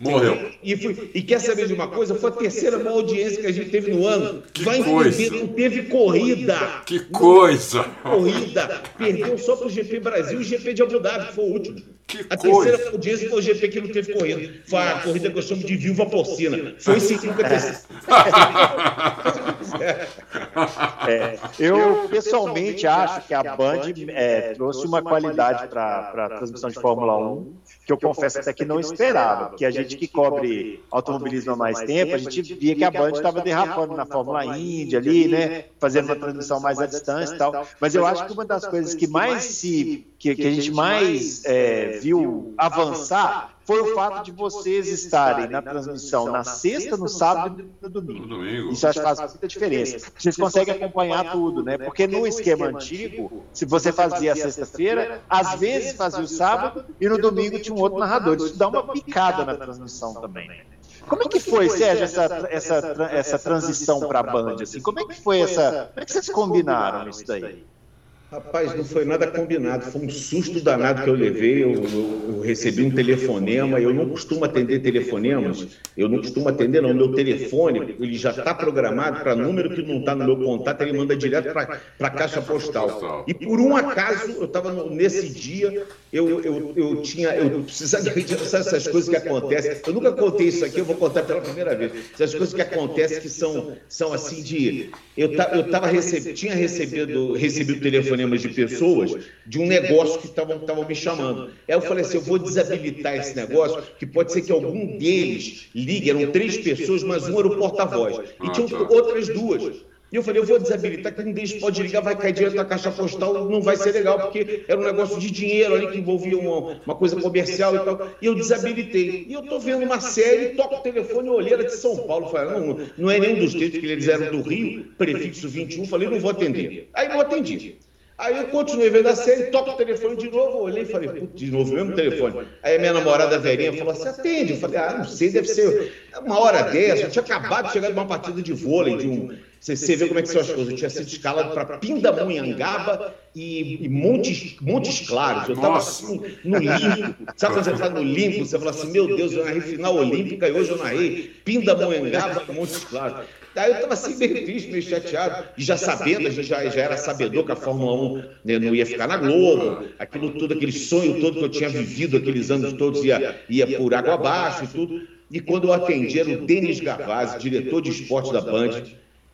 Morreu. E, e, e, quer saber de uma coisa? Foi a terceira maior audiência que a gente teve no ano. Que Vai coisa. entender, não teve corrida. Que coisa. Corrida. Perdeu só para o GP Brasil e o GP de Abu Dhabi, que foi o último. Que a coisa. terceira audiência foi o GP que não teve corrida. Foi a corrida que eu chamo de viúva porcina. Foi sim que nunca teve. É, eu pessoalmente acho que a Band é, trouxe uma qualidade para a transmissão de Fórmula 1 que eu confesso até que não esperava, porque a gente que cobre automobilismo há mais tempo, a gente via que a Band estava derrapando na Fórmula Indy ali, né, fazendo uma transmissão mais à distância e tal. Mas eu acho que uma das coisas que mais se que, que a gente mais é, viu avançar foi o fato de vocês estarem na transmissão na sexta, no sábado e no domingo. Isso acho que faz muita diferença. Vocês conseguem acompanhar tudo, né? Porque no esquema antigo, se você fazia a sexta-feira, às vezes fazia o sábado e no domingo tinha um outro narrador. Isso dá uma picada na transmissão também. Como é que foi, Sérgio, essa, essa, essa transição para a Band? Assim? Como é que foi essa. Como é que vocês combinaram isso daí? Rapaz, não foi nada combinado, foi um susto danado que eu levei. Eu, eu, eu, recebi um telefonema. Eu não costumo atender telefonemas, eu não costumo atender, não. Meu telefone ele já está programado para número que não está no meu contato, ele manda direto para a caixa postal. E por um acaso, eu estava nesse dia, eu, eu, eu tinha. Eu precisava essas coisas que acontecem. Eu nunca contei isso aqui, eu vou contar pela primeira vez. Essas coisas que acontecem que são, são assim de. Eu, eu tava receb, tinha recebido, recebido telefone telefonemas de pessoas de um negócio que estavam me chamando. Aí eu falei assim: eu vou desabilitar esse negócio, que pode ser que algum deles ligue. Eram três pessoas, mas um era o porta-voz. E tinham outras duas. E eu falei, eu vou desabilitar, que um deles pode ligar, vai cair direto na caixa postal, não vai ser legal, porque era um negócio de dinheiro ali que envolvia uma, uma coisa comercial e tal. E eu desabilitei. E eu tô vendo uma série, toco o telefone, olheira de São Paulo. Falei, não, não é nenhum dos textos que eles eram do Rio, prefixo 21. Falei, não vou atender. Aí não atendi. Aí eu continuei vendo a série, toco o telefone de novo, olhei e falei, de novo, mesmo telefone. Aí a minha namorada velhinha falou assim, atende. Eu falei, ah, não sei, deve ser uma hora dessa. Eu tinha acabado de chegar de uma partida de vôlei, de um... Você, você vê como é que são as coisas. Eu tinha sido escalado para Pindamonhangaba e, e Montes, Montes Claros. Eu estava assim, no limpo. Sabe quando você está no limpo, você fala assim, meu Deus, eu narrei final olímpica e hoje eu narrei Pindamonhangaba e Montes Claros. Daí eu estava assim, meio triste, meio chateado, e já sabendo, a gente já, já era sabedor que a Fórmula 1 né, não ia ficar na Globo, aquilo tudo, aquele sonho todo que eu tinha vivido aqueles anos todos ia, ia por água abaixo e tudo. E quando eu atendi, era o Denis Gavazzi, diretor de esporte da Band,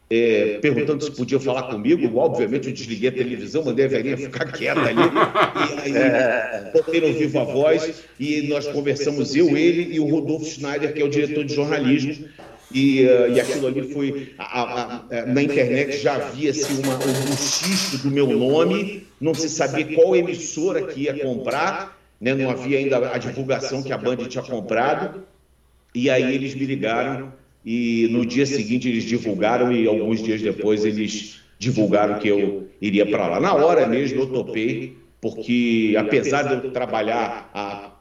é, perguntando se podia falar comigo. Obviamente, eu desliguei a televisão, mandei a velhinha ficar quieta ali. E aí, é. botei no vivo a voz e nós conversamos, eu, ele e o Rodolfo Schneider, que é o diretor de jornalismo. E, uh, e aquilo ali foi. A, a, a, na internet já havia-se assim, um buchicho do meu nome, não se sabia qual emissora que ia comprar, né? não havia ainda a divulgação que a Band tinha comprado. E aí eles me ligaram e no dia seguinte eles divulgaram e alguns dias depois eles divulgaram que eu iria para lá. Na hora mesmo eu topei, porque apesar de eu trabalhar a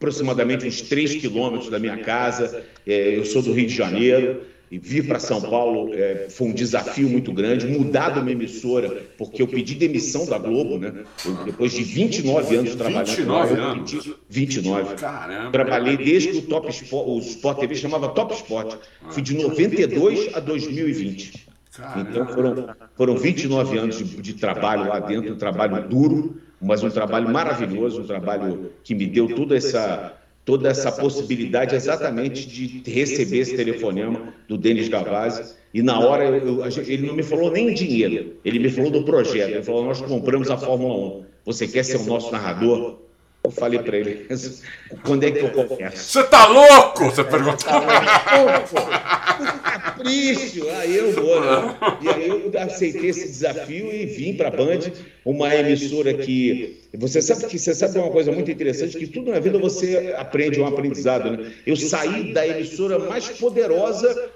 aproximadamente uns 3 quilômetros da minha casa. É, eu sou do Rio de Janeiro e vir para São Paulo é, foi um desafio muito grande. Mudar de uma emissora, porque eu pedi demissão da Globo, né? Eu, depois de 29 anos trabalhando. 29 lá, anos? Pedi, 29. Caramba. Trabalhei desde que o Top Sport, o Sport TV chamava Top Sport. Fui de 92 a 2020. Caramba. Então foram, foram 29 anos de, de trabalho lá dentro, um trabalho duro mas um trabalho maravilhoso, um trabalho que me deu toda essa, toda essa possibilidade exatamente de receber esse telefonema do Denis Gavazzi. E na hora eu, eu, ele não me falou nem dinheiro, ele me falou do projeto. Ele falou: Nós compramos a Fórmula 1. Você quer ser o nosso narrador? Eu falei para ele, quando é que eu começo? Você tá louco? Você perguntou. Tá capricho, aí eu vou, né? E aí eu aceitei esse desafio e vim para a Band, uma emissora que. Você sabe que você sabe uma coisa muito interessante, que tudo na vida você aprende um aprendizado, né? Eu saí da emissora mais poderosa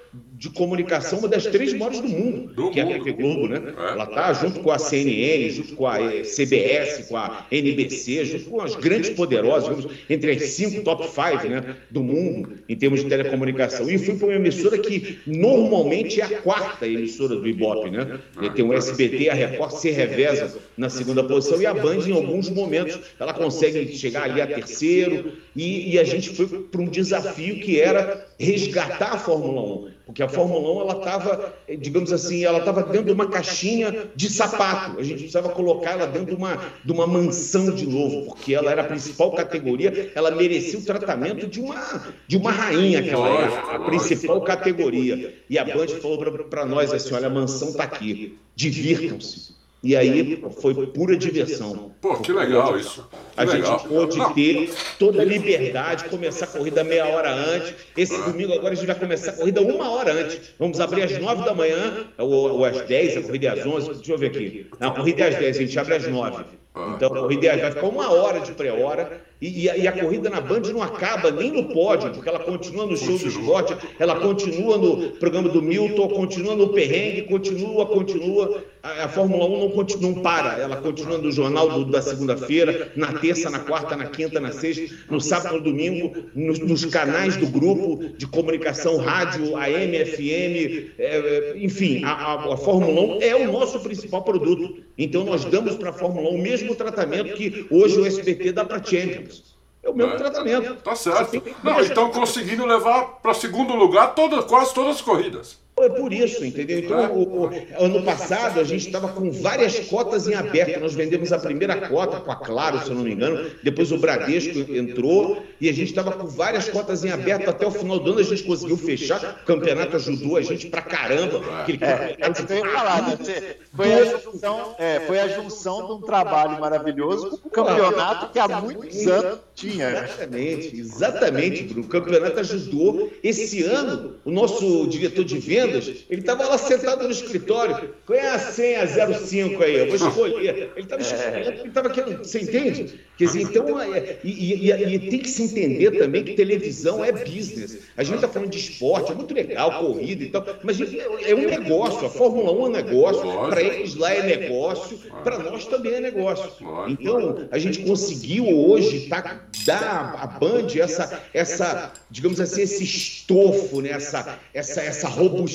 de comunicação, uma das três maiores do mundo, do que é a TV Globo, né? É. Ela está junto com a CNN, junto com a CBS, com a NBC, junto com as grandes poderosas, entre as cinco top five né, do mundo em termos de telecomunicação. E fui para uma emissora que normalmente é a quarta emissora do Ibope, né? Tem o SBT, a Record se reveza na segunda posição e a Band, em alguns momentos, ela consegue chegar ali a terceiro. E, e a gente foi para um desafio que era resgatar a Fórmula 1 porque a Fórmula 1 ela estava, digamos assim, ela estava dentro de uma caixinha de sapato. A gente precisava colocar ela dentro de uma, de uma mansão de novo, porque ela era a principal categoria, ela merecia o tratamento de uma, de uma rainha, que ela era a principal categoria. E a Band falou para nós assim: olha, a mansão está aqui, divirtam-se. E aí foi pura diversão. Pô, que legal isso. Que a legal. gente pôde ter toda a liberdade, começar a corrida meia hora antes. Esse domingo agora a gente vai começar a corrida uma hora antes. Vamos abrir às nove da manhã, ou, ou às dez, a corrida é às onze. Deixa eu ver aqui. Não, a corrida é às dez, a gente abre às nove. Ah. Então a corrida vai ficar uma hora de pré-hora e, e, a, e, a, corrida na Band não acaba nem no pódio, porque ela continua no show do esporte, ela continua no programa do Milton, continua no perrengue, continua, continua. A, a Fórmula 1 não, continua, não para, ela continua no jornal do, da segunda-feira, na terça, na quarta, na quinta, na sexta, no sábado, no domingo, nos, nos canais do grupo de comunicação, rádio, AM, FM, é, é, enfim, a, a Fórmula 1 é o nosso principal produto. Então nós damos para a Fórmula 1 o mesmo tratamento que hoje o SBT dá para a Champions. É o mesmo é, tratamento. Tá certo. Não, estão conseguindo levar para segundo lugar toda, quase todas as corridas. É por isso, entendeu? Então, o, o, ano passado, a gente estava com várias cotas em aberto. Nós vendemos a primeira cota com a Claro, se eu não me engano. Depois o Bradesco entrou e a gente estava com várias cotas em aberto. Até o final do ano a gente conseguiu fechar. O campeonato ajudou a gente pra caramba. Aquele é, é que eu ia falar. Né? Foi, a junção, é, foi a junção de um trabalho maravilhoso com um campeonato que há muitos anos tinha. Né? Exatamente, exatamente, Bruno. O campeonato ajudou. Esse ano, o nosso diretor de vendas vendas, ele estava lá sentado no escritório. Qual é a senha 05 aí? Eu vou escolher. Ele estava escolhendo, ele estava querendo. Você entende? Quer dizer, então, é, e, e, e, tem que se entender também que televisão é business. A gente está falando de esporte, é muito legal, corrida e tal, mas é um negócio. A Fórmula 1 é um negócio, para eles lá é negócio, para nós também é negócio. Então, a gente conseguiu hoje tá, dar à Band essa, essa, digamos assim, esse estofo, né? essa, essa, essa robustez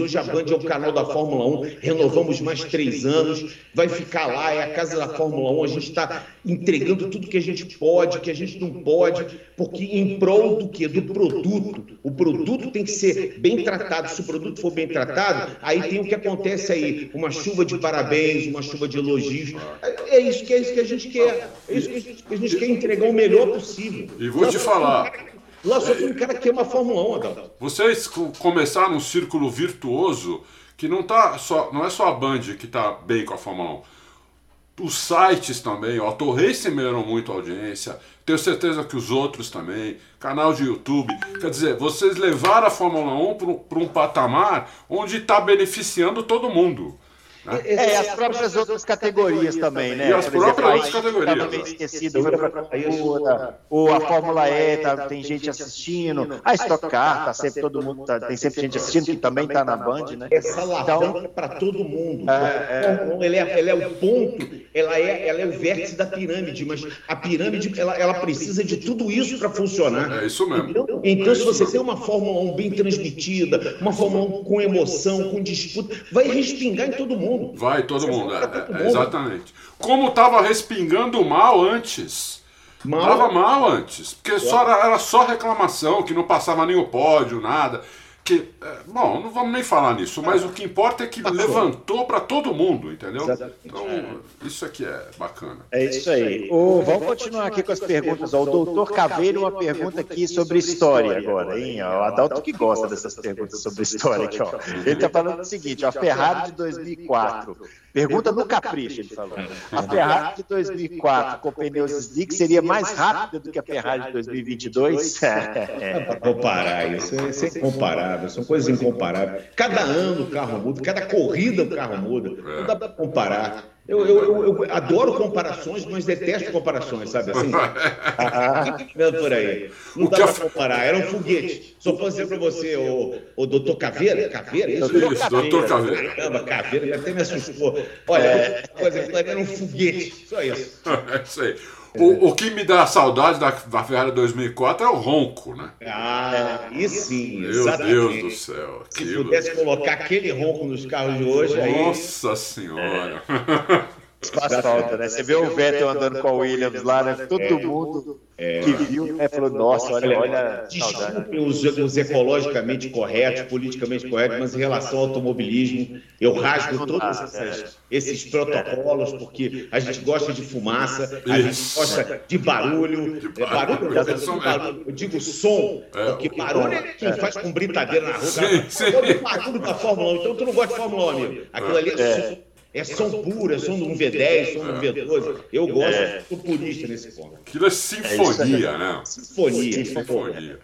Hoje a Band é o canal da Fórmula 1, renovamos mais três anos, vai ficar lá, é a casa da Fórmula 1. A gente está entregando tudo que a gente pode, que a gente não pode, porque em prol do que? Do produto. O produto tem que ser bem tratado. Se o produto for bem tratado, aí tem o que acontece aí: uma chuva de parabéns, uma chuva de elogios. É isso que, é isso que a gente quer. É isso que a gente quer entregar o melhor possível. E vou te falar. Só tem um cara que ama a Fórmula 1, Adalto. Vocês começaram um círculo virtuoso que não, tá só, não é só a Band que está bem com a Fórmula 1. Os sites também, a Torres melhorou muito a audiência, tenho certeza que os outros também, canal de YouTube. Quer dizer, vocês levaram a Fórmula 1 para um patamar onde está beneficiando todo mundo. Né? É, as próprias outras categorias também, né? E as Por próprias outras categorias. Também esquecido, ou a Fórmula E, tá, tem gente assistindo, a Stock Car, tá sempre todo mundo, tá, tem sempre gente assistindo que também está na Band, né? Essa então, é para todo mundo. É, é. Ela, é, ela é o ponto, ela é, ela é o vértice da pirâmide, mas a pirâmide ela, ela precisa de tudo isso para funcionar. É isso mesmo. Então, então se você tem uma Fórmula 1 bem transmitida, uma Fórmula 1 com emoção, com disputa, vai respingar em todo mundo mundo. Vai todo mundo, é, todo é, mundo. exatamente. Como estava respingando mal antes. Mal. Tava mal antes, porque só era, era, só reclamação, que não passava nem o pódio, nada. Que, é, bom, não vamos nem falar nisso, mas o que importa é que Passou. levantou para todo mundo, entendeu? Então, isso aqui é bacana. É isso aí. O, vamos continuar aqui com as perguntas. o doutor Caveiro, uma pergunta aqui sobre história agora, hein? O Adalto que gosta dessas perguntas sobre história aqui, ó. Ele está falando o seguinte, ó, a Ferrari de 2004 Pergunta no capricho, ele falou. A Ferrari de 2004 com pneus slick seria mais rápida do que a Ferrari de 2022? É. Para comparar, isso é, isso é incomparável, são coisas incomparáveis. Cada ano o carro muda, cada corrida o carro muda, não dá para comparar. Eu, eu, eu, adoro comparações, mas detesto comparações, sabe assim? Vendo por aí. Não dá para comparar. Era um foguete. Só posso dizer para você, o, o doutor Caveira, Caveira, isso? Isso, doutor Caveira. Caramba, Caveira, até me assustou. Olha, é... coisa, era um foguete, só isso. É isso aí. O, o que me dá saudade da, da Ferrari 2004 é o ronco, né? Ah, e sim, Meu exatamente. Deus do céu. Se pudesse colocar aquele ronco nos carros de hoje, Nossa aí... Senhora. É. Faz falta, né? Você vê o Vettel andando com a Williams lá, né? Todo é, mundo é, que viu né, falou, nossa, olha, olha. Desculpem os, os ecologicamente corretos, politicamente corretos, mas em relação ao automobilismo, eu rasgo todos essas, esses protocolos, porque a gente gosta de fumaça, a gente gosta de barulho. De barulho, barulho, eu, barulho eu digo som, porque barulho é quem faz com britadeira na rua. Sim, sim. Eu barulho da Fórmula 1, então tu não gosta de Fórmula 1, amigo. Aquilo ali é som é som puro, é som de um V10, som de um V12. Eu gosto, é. sou purista nesse ponto. Aquilo é sinfonia, é né? Sinfonia. Sinfonia.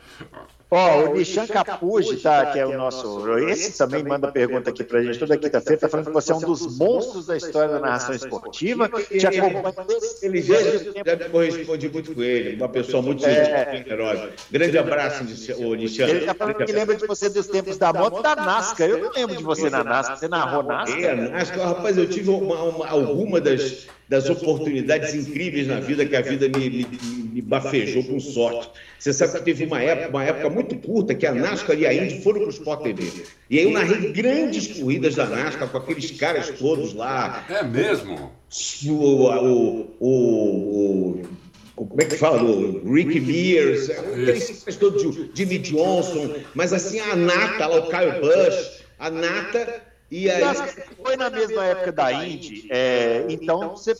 Ó, oh, o Nishan Capuji, tá, que é o nosso. Esse também manda pergunta aqui pra gente toda quinta-feira. Tá falando que você é um dos monstros da história da narração esportiva. Te acompanha Ele já deve corresponder muito com ele, uma pessoa muito é. generosa. Grande abraço, Nishan. Ele tá falando que lembra de você dos tempos da moto da NASCAR. Eu não lembro de você na NASCAR. Você narrou NASCAR? É, NASCAR, rapaz, eu tive uma, uma, alguma das das oportunidades incríveis na vida que a vida me, me, me, bafejou com sorte. Você sabe que teve uma época, uma época muito curta que a NASCAR e a Indy foram para o Sport TV. E aí eu narrei grandes corridas da NASCAR com aqueles caras todos lá. É mesmo? O, o, o, o como é que fala? O Rick Mears, aqueles caras todos, Jimmy Johnson, mas assim, a nata lá, o Kyle Busch, a nata e aí... Foi na mesma época da Indy, é, então você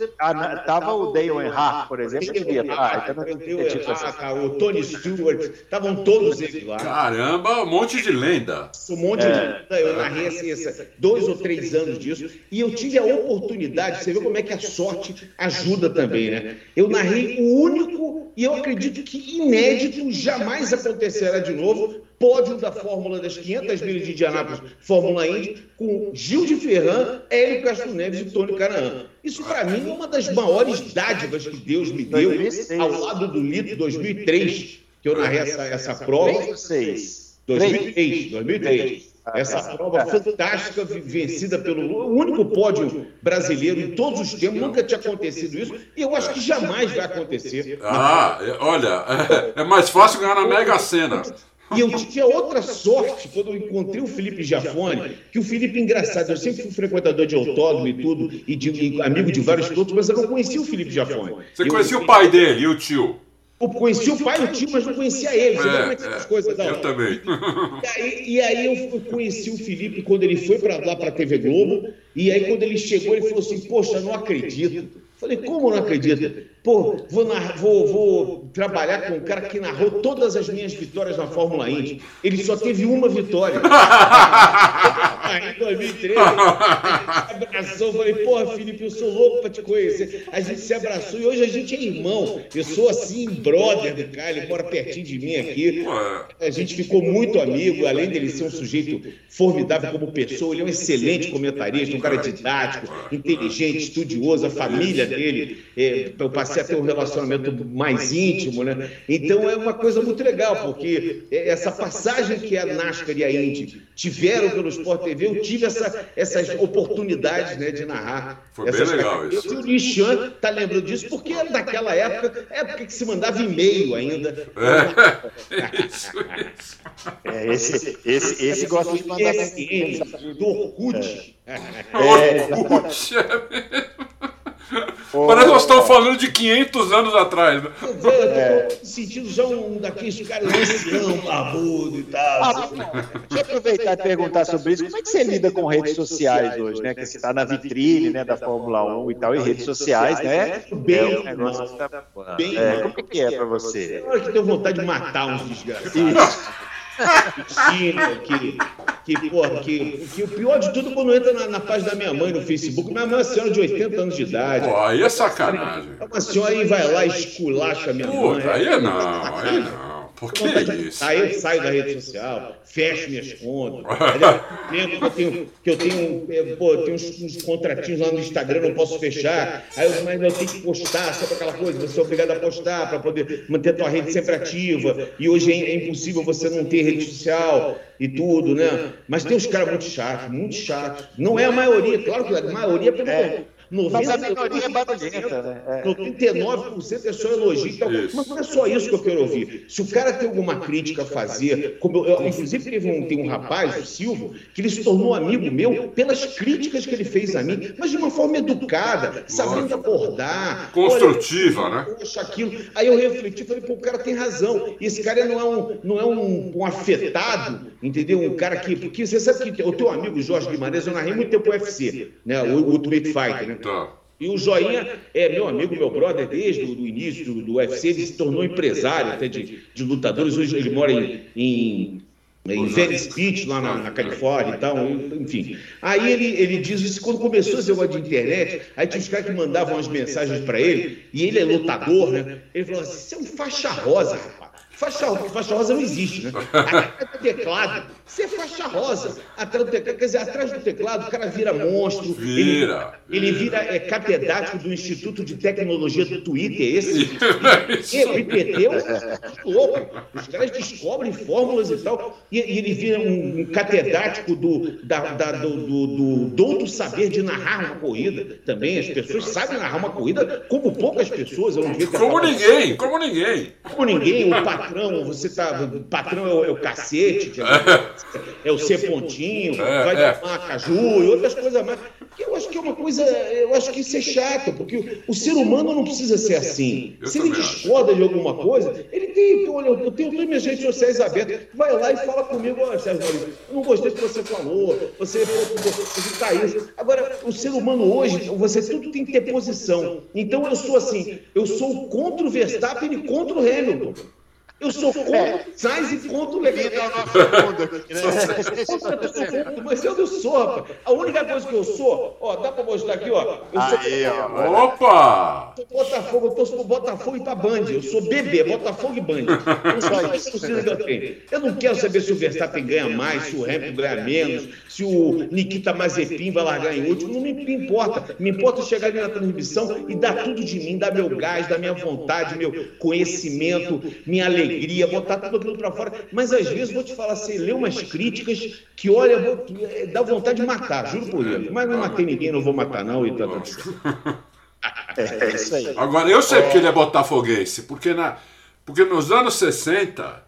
tava o Dale Earnhardt, por exemplo, devia estar. Então, o Tony Stewart, estavam todos eles lá. Caramba, um monte de lenda. Um monte de é. lenda. Eu narrei assim, essa, dois ou três anos disso e eu tive a oportunidade, você vê como é que a sorte ajuda também, né? Eu narrei o único e eu acredito que inédito jamais acontecerá de novo pódio da Fórmula das 500 milhas de Indianápolis, Fórmula Indy, com Gil de Ferran, Hélio Castro Neves e Tony Canaã. Isso, para mim, é uma das maiores dádivas que Deus me deu, ao lado do Lito 2003, que eu narrei essa, essa prova. 2006. 2003, 2003. Essa prova fantástica, vencida pelo único pódio brasileiro em todos os tempos, nunca tinha acontecido isso, e eu acho que jamais vai acontecer. Ah, olha, é, é mais fácil ganhar na Mega Sena. E eu tinha outra sorte quando eu encontrei o Felipe Jafone, que o Felipe, engraçado, eu sempre fui frequentador de autódromo e tudo, e, de, e amigo de vários pilotos, mas eu não conhecia o Felipe Jafone. Você eu, conhecia o pai dele e o tio? Eu conhecia o pai e o tio, mas não conhecia ele. Você é, como é é, coisas Eu também. E aí, e aí, eu conheci o Felipe quando ele foi para lá para a TV Globo, e aí quando ele chegou, ele falou assim, poxa, não acredito. Falei, como não acredita? Pô, vou, vou, vou, trabalhar com um cara que narrou todas as minhas vitórias na Fórmula Indy. Ele só teve uma vitória. Em 2013, abraçou. Falei, porra, Felipe, eu sou louco pra te conhecer. A gente se abraçou e hoje a gente é irmão. Eu sou assim, brother do cara. Ele mora pertinho de mim aqui. A gente ficou muito amigo. Além dele ser um sujeito formidável como pessoa, ele é um excelente comentarista, um cara didático, inteligente, estudioso. A família dele, é, eu passei passe a ter um relacionamento mais íntimo, né? Então é uma coisa muito legal, porque essa passagem que a NASCAR e a Indy tiveram pelo Sport TV, eu tive essa, essas oportunidades né, de narrar. Foi bem legal isso. E o Nishan está lembrando disso, porque daquela época, época que se mandava e-mail ainda. É, isso, isso. É, esse, esse, esse gosta de mandar... Do Orkut. É, é, Orkut, é Parece que nós estamos falando de 500 anos atrás. Né? É. sentindo já um daqueles caras ancião, barbudo e tal. Ah, assim. Deixa eu aproveitar e perguntar sobre isso. Como é que você lida com redes sociais hoje, né? Que você está na vitrine né, da Fórmula 1 e tal, e redes sociais, né? Bem, é um negócio que tá... bem é, como é que é para você? Na hora que deu vontade de matar uns desgraçados. Que, que, porra, que, que o pior de tudo quando entra na, na página da minha mãe no Facebook, minha mãe é uma senhora de 80 anos de idade. Pô, aí é sacanagem. É uma senhora aí vai lá e esculacha a minha mãe. Aí é não, aí não. Por que isso? Aí eu saio da rede social, fecho minhas contas. Lembro que eu tenho, que eu tenho, é, pô, eu tenho uns, uns, contratinhos lá no Instagram, não posso fechar. Aí eu, mas eu tenho que postar, sabe aquela coisa? Você é obrigado a postar para poder manter a tua rede sempre ativa. E hoje é, é impossível você não ter rede social e tudo, né? Mas tem uns caras muito chatos, muito chatos. Não é a maioria, claro que a maioria é pelo é. 90, mas a minoria é barulhenta, né? É. 99% é só elogio. Então, mas não é só isso que eu quero ouvir. Se o cara tem alguma crítica a fazer, como eu, eu inclusive teve um, tem um rapaz, o Silvio, que ele se tornou amigo meu pelas críticas que ele fez a mim, mas de uma forma educada, sabendo abordar. Construtiva, olha, né? Poxa, aquilo. Aí eu refleti, falei, pô, o cara tem razão. E esse cara não é um, não é um, um afetado, entendeu? Um cara que. Porque você sabe que o teu amigo Jorge Guimarães, eu narrei muito tempo o UFC, né? O Ultimate Fighter, né? Tá. E o Joinha é meu amigo, meu brother, desde o início do, do UFC, ele se tornou empresário até de, de lutadores. Hoje ele mora em, em em Venice Beach, lá na, na, Califórnia e tal, enfim. Aí ele, ele diz isso quando começou esse negócio de internet, aí tinha os caras que mandavam as mensagens para ele, e ele é lutador, né? Ele falou assim: você é um faixa rosa, rapaz. Faixa, faixa rosa não existe, né? Atrás do teclado, você é faixa rosa. Atrás do teclado, quer dizer, atrás do teclado o cara vira monstro. Vira. Ele, ele vira é, catedrático do Instituto de Tecnologia do Twitter. Esse. Isso. o IPT é um louco. Os caras descobrem fórmulas e tal. E, e ele vira um, um catedrático do, da, da, do, do, do douto saber de narrar uma corrida também. As pessoas sabem narrar uma corrida como poucas pessoas. Eu não vi Como ninguém, como ninguém. como ninguém, o patrão, você tá. O patrão é o, é o cacete, é o C pontinho, É, vai é. tomar caju e outras coisas mais. Eu acho que é uma coisa, eu acho que isso é chato, porque o, ser humano não precisa ser assim. Se ele discorda de alguma coisa, ele tem, olha, eu tenho todas as minhas redes sociais abertas, vai lá e fala comigo, olha, Sérgio Maurício, eu não gostei do que você falou, você, você tá isso. Agora, o ser humano hoje, você tudo tem que ter posição. Então eu sou assim, eu sou contra o Verstappen e contra o Hamilton. Eu sou contra o Sainz e contra o Leclerc. Contra Mas eu não sou, rapaz. A única coisa que eu sou, ó, dá pra mostrar aqui, ó. Eu sou Aí, ó. Opa! eu sou Botafogo, eu torço pro Botafogo e pra Band. Eu sou bebê, Botafogo e Band. Eu tenho. Eu não quero saber se o Verstappen ganha mais, se o Hamilton ganha menos, se o Nikita Mazepin vai largar em último. Não me, me importa. Me importa chegar ali na transmissão e dar tudo de mim, dar meu gás, dar minha vontade, meu conhecimento, minha alegria, botar tudo aquilo pra fora. Mas às vezes vou te falar assim, ler umas críticas que, olha, vou, é, dá vontade de matar, juro por Deus. Mas não matei ninguém, não vou matar não e tá tudo certo. É isso aí. Agora, eu sei porque ele é botafoguense. Porque, na, porque nos anos 60,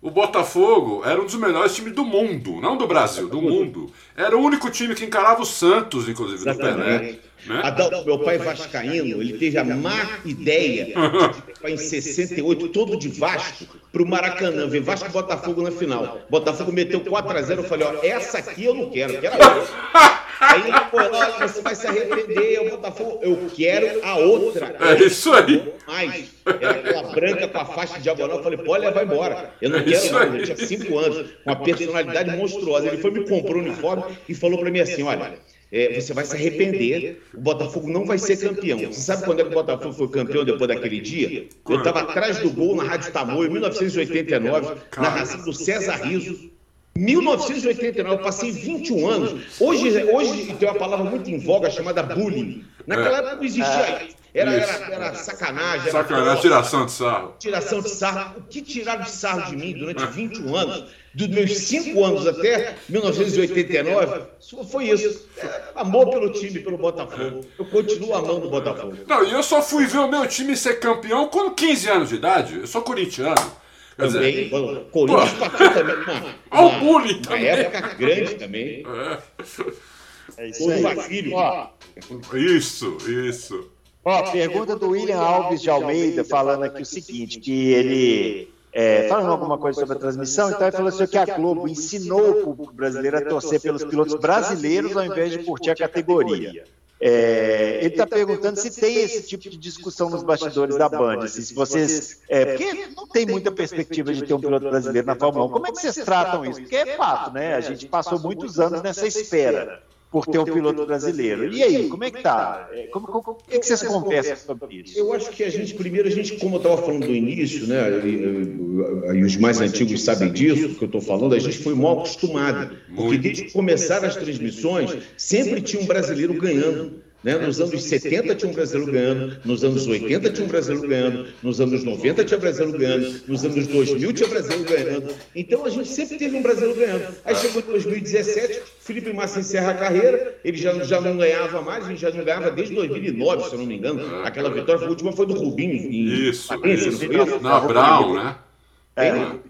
o Botafogo era um dos melhores times do mundo. Não do Brasil, do mundo. Era o único time que encarava o Santos, inclusive, do Pelé. Né? Adalto, meu pai vascaíno, ele teve a má ideia de em 68, todo de Vasco, para o Maracanã, ver Vasco e Botafogo na final. Botafogo meteu 4x0, eu falei, ó, essa aqui eu não quero, eu quero a outra. Aí ele falou, olha, você vai se arrepender, o Botafogo, eu quero a outra. É isso aí. Mais. Era aquela branca com a faixa diagonal. Eu falei, pô, olha, vai embora. Eu não É quero mais. aí. Eu tinha cinco anos, com uma personalidade monstruosa. Ele foi, me comprou o uniforme e falou pra mim assim: olha. É, você vai se arrepender, o Botafogo não vai ser campeão. Você sabe quando é que o Botafogo foi campeão depois daquele dia? Eu estava atrás do gol na Rádio Tamoio, em 1989, na narração do César Riso. 1989, eu passei 21 anos. Hoje, hoje tem uma palavra muito em voga chamada bullying. Naquela época não existia isso. Era, era, era sacanagem. Era Sacanagem, tiração de sarro. tiração de sarro. O que tiraram de sarro de mim durante 21 anos, dos meus 5 anos até 1989, isso foi isso. É, amor pelo time, pelo Botafogo. Eu continuo amando o Botafogo. Não, e eu só fui ver o meu time ser campeão com 15 anos de idade. Eu sou corintiano. Quer dizer, Também, o Corinthians também uma, Olha o uma, bullying uma também. época grande também. É isso Todo aí. Ó, isso, isso. Ó, pergunta do William Alves de Almeida, falando aqui o seguinte, que ele, é, falando alguma coisa sobre a transmissão, então ele falou assim que a Globo ensinou o público brasileiro a torcer pelos pilotos brasileiros ao invés de curtir a categoria. É, ele está perguntando se tem esse tipo de discussão nos bastidores da Band, assim, se vocês, é, porque não tem muita perspectiva de ter um piloto brasileiro na Fórmula 1. Como é que vocês tratam isso? Porque é fato, né? A gente passou muitos anos nessa espera por ter um piloto brasileiro. E aí, como é que tá? É, Como, como, o que, que vocês conversam sobre isso? Eu acho que a gente, primeiro, a gente, como eu estava falando do início, né, e, e- e os mais antigos sabem disso, que eu estou falando, a gente foi mal acostumado. Porque desde que começaram as transmissões, sempre tinha um brasileiro ganhando. Né? Nos anos 70 tinha um brasileiro ganhando, nos anos 80 tinha um brasileiro ganhando, nos anos 90 tinha brasileiro ganhando, nos anos 2000 tinha brasileiro ganhando. Então a gente sempre teve um brasileiro ganhando. Aí chegou em 2017, Felipe Massa encerra a carreira, ele já, já não ganhava mais, a gente já não ganhava desde 2009, se eu não me engano. Aquela vitória, a última foi do Rubinho. Em Isso, Valência, isso. não foi isso? Na Brown, né? Hein?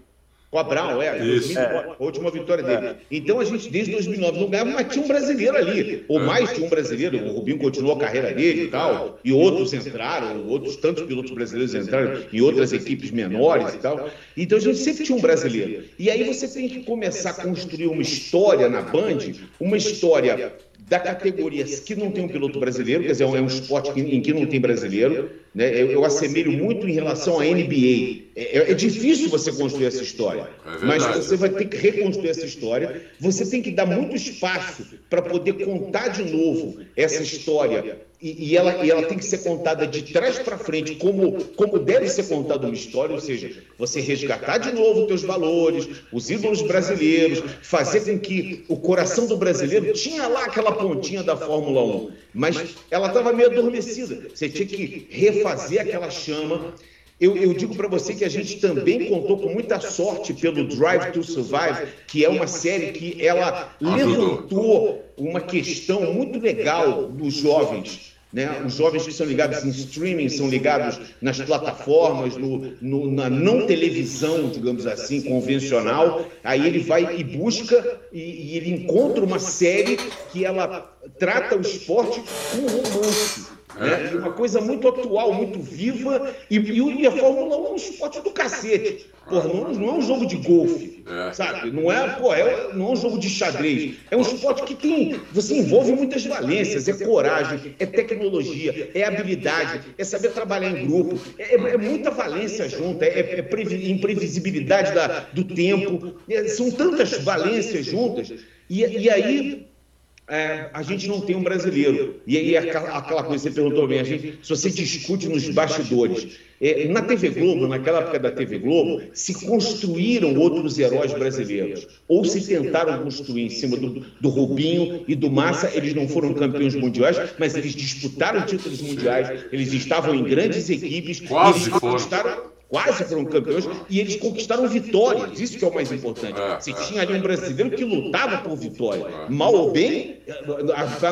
Com a Brown, é, Isso. 2009, a última vitória dele. Então a gente, desde 2009, não ganhava, mas tinha um brasileiro ali. Ou mais tinha um brasileiro. O Rubinho continuou a carreira dele e tal. E outros entraram, outros tantos pilotos brasileiros entraram em outras equipes menores e tal. Então a gente sempre tinha um brasileiro. E aí você tem que começar a construir uma história na Band, uma história da categoria que não tem um piloto brasileiro, quer dizer, é um esporte em que não tem brasileiro, Né? Eu, eu assemelho muito em relação à NBA. É, é, é, difícil você construir essa história, é mas você vai ter que reconstruir essa história. Você tem que dar muito espaço para poder contar de novo essa história e, e, ela, e ela tem que ser contada de trás para frente, como, como deve ser contada uma história, ou seja, você resgatar de novo os teus valores, os ídolos brasileiros, fazer com que o coração do brasileiro tinha lá aquela pontinha da Fórmula 1, mas ela estava meio adormecida. Você tinha que refazer aquela chama. Eu, eu, digo para você que a gente também contou com muita sorte pelo Drive to Survive, que é uma série que ela levantou uma questão muito legal dos jovens. Né? Os jovens que são ligados em streaming, são ligados nas plataformas, no, no, na não televisão, digamos assim, convencional. Aí ele vai e busca e, e ele encontra uma série que ela trata o esporte com romance. Né? Uma coisa muito atual, muito viva, e, e a Fórmula 1 é um esporte do cacete. Porra, não, não, é um jogo de golfe, é. sabe? Não é, pô, é, não é um jogo de xadrez. É um esporte que tem. Você envolve muitas valências. É coragem, é tecnologia, é habilidade, é saber trabalhar em grupo. É, é, é muita valência junta, é, é imprevisibilidade da, do tempo. É, são tantas valências juntas. E, e aí é, a gente não tem um brasileiro. E aí aquela, aquela coisa que você perguntou bem, a gente, se você discute nos bastidores. É, na TV Globo, naquela época da TV Globo, se construíram outros heróis brasileiros. Ou se tentaram construir em cima do, do Rubinho e do Massa, eles não foram campeões mundiais, mas eles disputaram títulos mundiais, eles estavam em grandes equipes, Quase eles conquistaram quase foram campeões, e eles conquistaram vitórias. Isso que é o mais importante. É, Você tinha ali um brasileiro que lutava por vitória. Mal ou bem,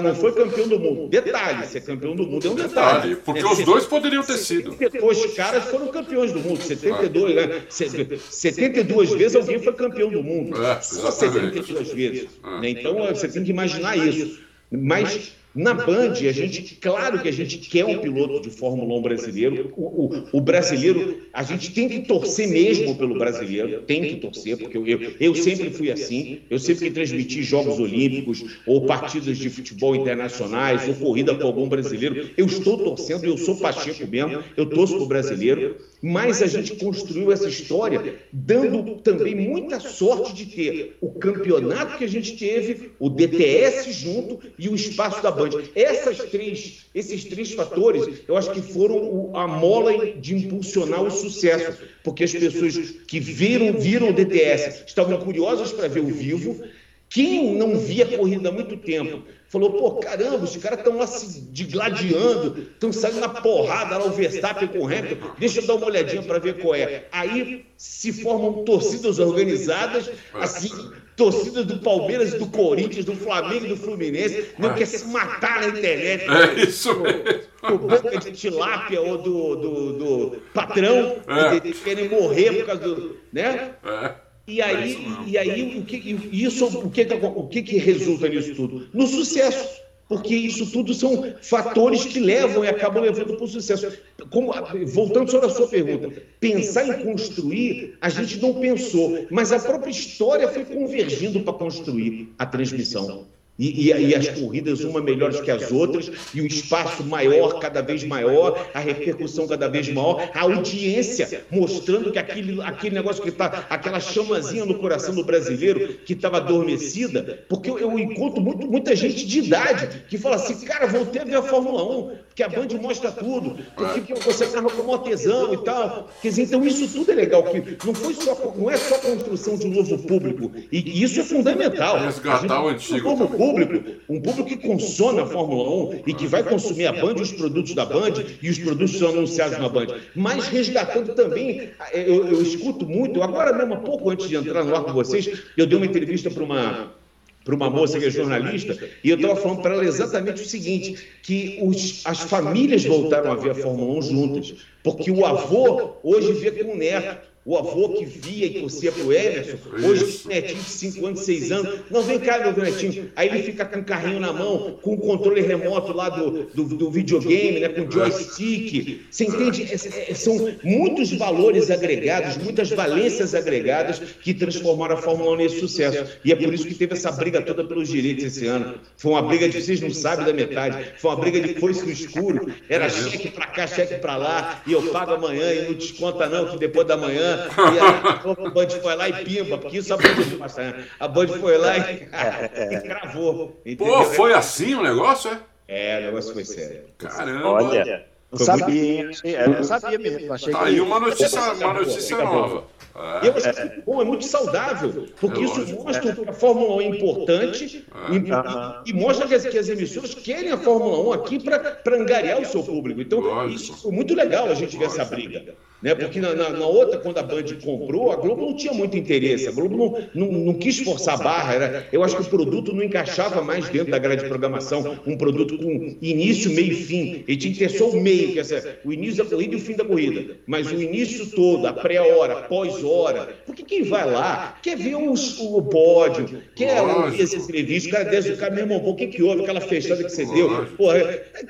não foi campeão do mundo. Detalhe, ser campeão do mundo é um detalhe. Porque é, os dois poderiam ter sido. Dois caras foram campeões do mundo. 72, né? 72 vezes alguém foi campeão do mundo. É, Só 72 vezes. Né? Então você tem que imaginar isso. Mas na Band, a gente, claro que a gente quer um piloto de Fórmula 1 brasileiro. O, o, o, brasileiro, a gente tem que torcer mesmo pelo brasileiro, tem que torcer, porque eu, eu, eu sempre fui assim. Eu sempre que transmiti Jogos Olímpicos, ou partidas de futebol internacionais, ou corrida com algum brasileiro, eu estou torcendo, eu sou Pacheco mesmo, eu torço para o brasileiro. Mas a gente construiu essa história dando também muita sorte de ter o campeonato que a gente teve, o DTS junto e o espaço da Band. Essas três, esses três fatores, eu acho que foram a mola de impulsionar o sucesso, porque as pessoas que viram, viram o DTS estavam curiosas para ver o vivo. Quem não via corrida há muito tempo falou: pô, caramba, os caras estão lá se digladiando, estão saindo na porrada lá o Verstappen com o Hamilton, deixa eu dar uma olhadinha para ver qual é. Aí se formam torcidas organizadas, assim, torcidas do Palmeiras, do Corinthians, do Flamengo e do Fluminense, não quer se matar na internet. É isso mesmo. Boca de tilápia ou do, do, do patrão, é. que querem morrer por causa do. Né? É. E aí, e aí o que, isso, o, que, o que, que resulta nisso tudo? No sucesso. Porque isso tudo são fatores que levam e acabam levando para o sucesso. Como, voltando sobre a sua pergunta, pensar em construir, a gente não pensou, mas a própria história foi convergindo para construir a transmissão. E, e, e, as corridas, uma melhores que as outras, e o espaço maior, cada vez maior, a repercussão cada vez maior, a audiência mostrando que aquele, aquele negócio que está, aquela chamazinha no coração do brasileiro que estava adormecida, porque eu, eu encontro muito, muita gente de idade que fala assim, cara, voltei a ver a Fórmula 1, que a Band mostra tudo, porque você narra como artesão e tal. Quer dizer, então isso tudo é legal, que não, foi só, não é só a construção de um novo público, e, isso é fundamental. Resgatar o antigo. Um novo público, um público que consome a Fórmula 1 e que vai consumir a Band, os produtos da Band e os produtos são anunciados na Band, mas resgatando também, eu, eu escuto muito, agora mesmo, pouco antes de entrar no ar com vocês, eu dei uma entrevista para uma para uma moça que é jornalista, e eu estava falando para ela exatamente o seguinte, que os, as famílias voltaram a ver a Fórmula 1 juntas, porque o avô hoje vê com o neto, o avô que via e torcia pro Emerson, hoje o netinho de 5 anos, 6 anos, não vem cá, meu netinho. Aí ele fica com o carrinho na mão, com o controle remoto lá do, do, do videogame, né, com o joystick. Você entende? É, é, são muitos valores agregados, muitas valências agregadas que transformaram a Fórmula 1 nesse sucesso. E é por isso que teve essa briga toda pelos direitos esse ano. Foi uma briga de vocês não sabem da metade. Foi uma briga de foice no escuro. Era cheque para cá, cheque para lá, e eu pago amanhã e não desconta não, que depois da manhã e a, Band foi lá e pimba, porque isso a Band faz, né? A Band foi lá e, e cravou. Entendeu? Pô, foi assim o negócio, é? É, o negócio foi sério. Caramba! Olha, não sabia? Eu sabia mesmo. Achei tá aí uma notícia, uma notícia nova. É. Eu acho que bom, é muito saudável, porque é isso mostra que a Fórmula 1 é importante é. E, e, mostra que as, que as, emissoras querem a Fórmula 1 aqui para angariar o seu público. Então, Lógico. isso foi muito legal a gente ver essa briga. Né? Porque na, na, na, outra, quando a Band comprou, a Globo não tinha muito interesse, a Globo não, não, não, quis forçar a barra. Era, eu acho que o produto não encaixava mais dentro da grade de programação, um produto com início, meio e fim. Ele tinha que ter só o meio, que é o início da corrida e o fim da corrida. Mas o início todo, a pré-hora, pós-hora, porque quem vai lá quer ver os, o pódio, quer ouvir essa entrevista, o cara desce o cara, meu irmão, o que, que houve, aquela fechada que você deu, porra,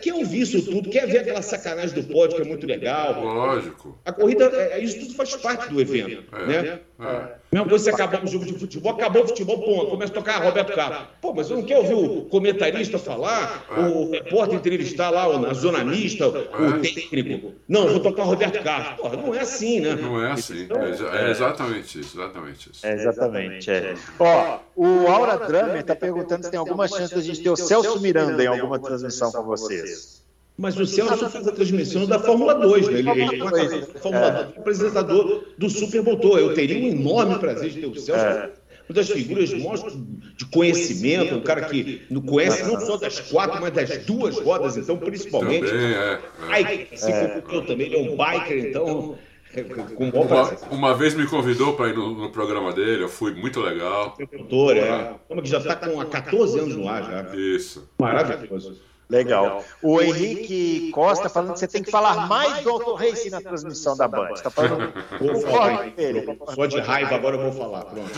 quer ouvir isso tudo, quer ver aquela sacanagem do pódio, que é muito legal. Lógico. A corrida, é, isso tudo faz parte do evento. É, né? É. Mesmo você acabar um jogo de futebol, acabou o futebol, pô, começa a tocar Roberto Carlos. Pô, mas eu não quero ouvir o comentarista falar, o repórter entrevistar lá, o zona mista, o técnico. Não, vou tocar Roberto Carlos. Pô, não é assim, né? Não é assim. Então, é, exatamente isso, exatamente isso. É exatamente. É. Ó, o Aura Drummer está perguntando se tem alguma chance da gente ter o Celso Miranda em alguma transmissão com vocês. Mas o Celso faz a transmissão da Fórmula 2, né? Ele, ele é Fórmula 2, apresentador do Super. Eu teria um enorme prazer de ter o Celso. É. Uma das figuras de conhecimento, um cara que não conhece não só das quatro, mas das duas rodas, então, principalmente. Também, é, é. assim é. como eu também, ele é um biker, então. É, uma, uma, vez me convidou para ir no, no, programa dele, eu fui muito legal. Doutor, é. Como que já está com há 14 anos no ar já. Isso. Maravilhoso. Legal. O Henrique Costa falando que você tem que falar mais do Auto Racing na transmissão da Band. Está falando. Vou falar. Só de raiva agora eu vou falar. Pronto.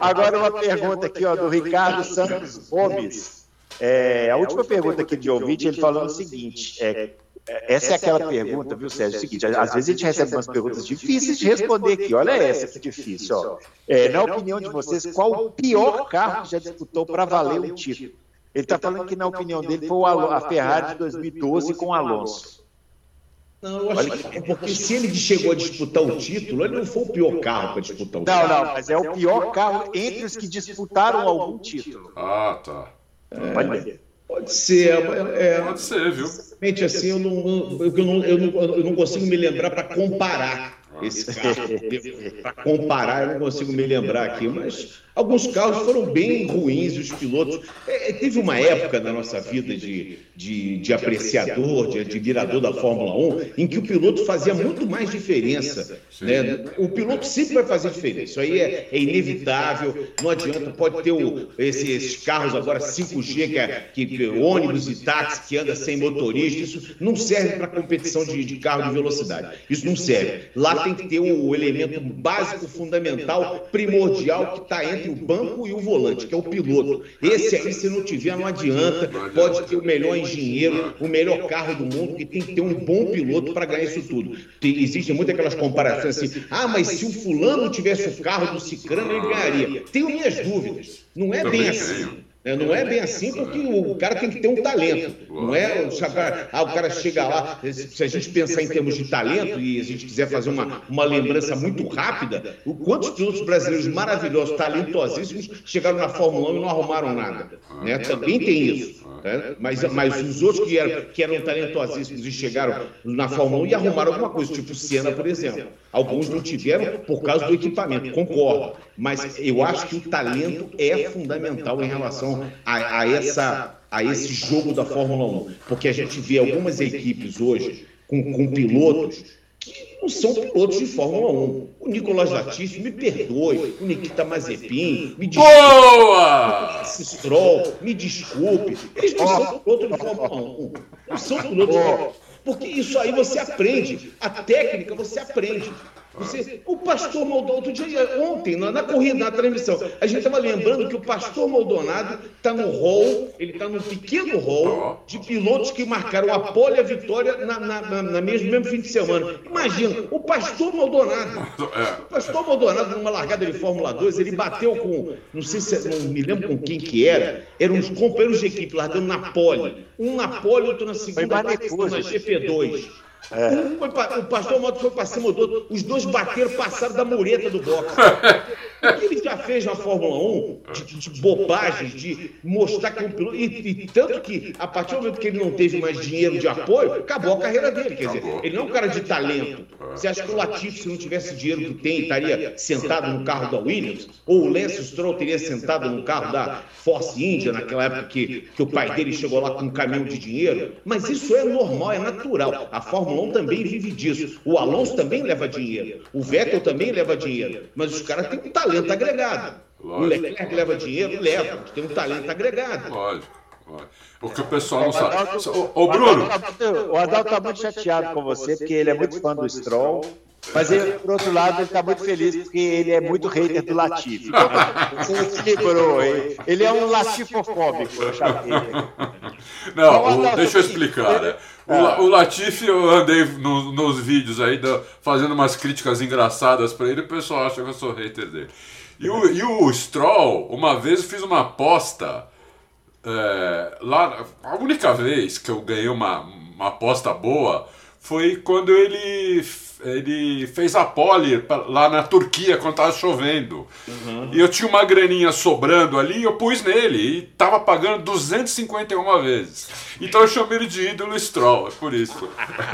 agora uma pergunta aqui ó, do Ricardo Santos Gomes. É, a última pergunta aqui de ouvinte, ele falando o seguinte: é, essa é aquela pergunta, viu, Sérgio? É o seguinte: às vezes a gente recebe umas perguntas difíceis de responder aqui. Olha essa que difícil. Ó. É, na opinião de vocês, qual o pior carro que já disputou para valer um título? Ele está falando que, na opinião dele, foi a Ferrari de 2012 com o Alonso. Não, eu acho que é porque se ele chegou a disputar o título, ele não foi o pior carro para disputar o título. Não, não, mas é o pior carro entre os que disputaram algum título. Ah, tá. É, pode, pode ser. É, pode ser, viu? Realmente, assim, eu não, eu não, eu não, eu não consigo me lembrar para comparar esse para comparar, eu não consigo me lembrar aqui, mas Alguns carros foram bem ruins, os pilotos. É, é, teve uma época na nossa vida de, de, de, apreciador, de admirador da Fórmula 1, em que o piloto fazia muito mais diferença. Né? O piloto sempre vai fazer diferença. Isso aí é, é inevitável, não adianta. Pode ter o, esses, esses, carros agora 5G, que, é, que, que ônibus e táxi que anda sem motorista, isso não serve para competição de, de carro de velocidade. Isso não serve. Lá tem que ter o, elemento básico, fundamental, primordial, que está entre entre o banco e o volante, que é o piloto. Esse aí, se não tiver, não adianta. Pode ter o melhor engenheiro, o melhor carro do mundo, que tem que ter um bom piloto para ganhar isso tudo. Tem, existem muitas aquelas comparações assim, ah, mas se o fulano tivesse o carro do Cicrano, ele ganharia. Tenho minhas dúvidas. Não é bem assim. É, não é bem assim porque o cara tem que ter um talento. Não é ah, o cara chega lá. Se a gente pensar em termos de talento e a gente quiser fazer uma, uma lembrança muito rápida, o quantos pilotos brasileiros maravilhosos, talentosíssimos, chegaram na Fórmula 1 e não arrumaram nada. Né? Também tem isso. Né? Mas, mas os outros que eram, que eram talentosíssimos e chegaram na Fórmula 1 e arrumaram alguma coisa, tipo Senna, por exemplo. Alguns não tiveram por causa do equipamento, concordo. Mas eu acho que o talento é fundamental em relação a, a essa, a esse jogo da Fórmula 1. Porque a gente vê algumas equipes hoje com, com pilotos que não são pilotos de Fórmula 1. O Nicolas Latifi, me perdoe, o Nikita Mazepin, me desculpe. Boa! O Stroll, me desculpe. Eles não são pilotos de Fórmula 1. Não são pilotos de Fórmula 1. Porque isso aí você aprende. A técnica você aprende. Você, o pastor Maldonado, outro dia, ontem, na, na corrida, na transmissão, a gente estava lembrando que o pastor Maldonado está no hall, ele está num pequeno hall de pilotos que marcaram a pole e a vitória na, na, na, na mesmo, mesmo fim de semana. Imagina, o pastor Maldonado, o pastor Maldonado, numa largada de Fórmula 2, ele bateu com, não sei se, não me lembro com quem que era, eram uns companheiros de equipe largando na pole. Um na pole, outro na segunda, na GP2. É. Um foi pra, o pastor Moto foi para cima do outro, os dois bateram, passaram da mureta do boxe. o que ele já fez na Fórmula 1, de, de bobagens, de mostrar que é um piloto. E, e, tanto que, a partir do momento que ele não teve mais dinheiro de apoio, acabou a carreira dele. Quer dizer, ele não é um cara de talento. Você acha que o Latifi, se não tivesse dinheiro que tem, estaria sentado no carro da Williams? Ou o Lance Stroll teria sentado no carro da Force India, naquela época que, que o pai dele chegou lá com um caminhão de dinheiro? Mas isso é normal, é natural. A Fórmula 1 também vive disso. O Alonso também leva dinheiro. O Vettel também leva dinheiro. Mas os caras têm um talento agregado. Lógico. O Leclerc leva dinheiro, leva. Tem um talento agregado. Lógico. O que o pessoal não sabe. Ô, Bruno. O Adalto está muito chateado com você, porque ele é muito fã do Stroll. Mas ele, por outro lado, ele está muito feliz porque ele é muito hater do Latif. Você equilibrou. Ele é um latifofóbico, eu chamei. Não, o, deixa eu explicar. Né? O, ah. o Latif, eu andei no, nos vídeos aí fazendo umas críticas engraçadas para ele, o pessoal acha que eu sou hater dele. E o, e o Stroll, uma vez eu fiz uma aposta. É, lá, a única vez que eu ganhei uma, uma aposta boa foi quando ele ele fez a pole lá na Turquia quando tava chovendo. Uhum. E eu tinha uma graninha sobrando ali e eu pus nele. E tava pagando 251 vezes. Então eu chamei ele de ídolo Stroll, é por isso.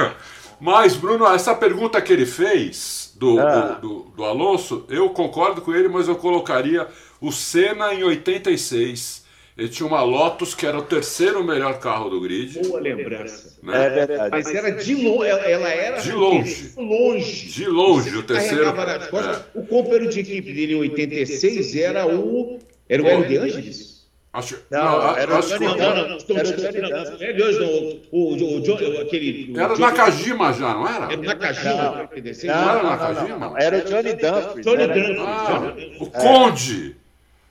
Mas, Bruno, essa pergunta que ele fez do, ah. do, do, do Alonso, eu concordo com ele, mas eu colocaria o Senna em 86 ele tinha uma Lotus que era o terceiro melhor carro do grid. Boa lembrança. Né? É verdade. Mas era de longe, ela era de longe. longe. De longe, o terceiro. É. O companheiro de equipe dele em 86 era o. Era o Hélio de Angeles? Acho, não, não, era acho o Johnny Dunn. Era o Johnny Dunn. O, o, aquele, era o Nakajima já, não era? Era o Nakajima. Não, não, não era o Nakajima? Era o Johnny Dunn. Johnny. Ah, o Conde.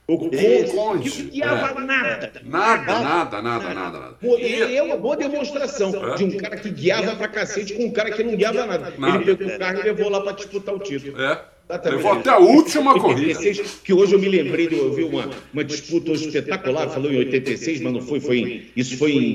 O Conde. Que guiava é. nada. Nada, nada, nada, nada, nada. E é uma boa demonstração é. de um cara que guiava pra cacete com um cara que não guiava nada. nada. Ele pegou o carro e levou lá pra disputar o título. É. Levou até a última corrida. Que hoje eu me lembrei, de, eu vi uma, uma disputa espetacular, falou em 86, mas não foi, foi em, isso foi em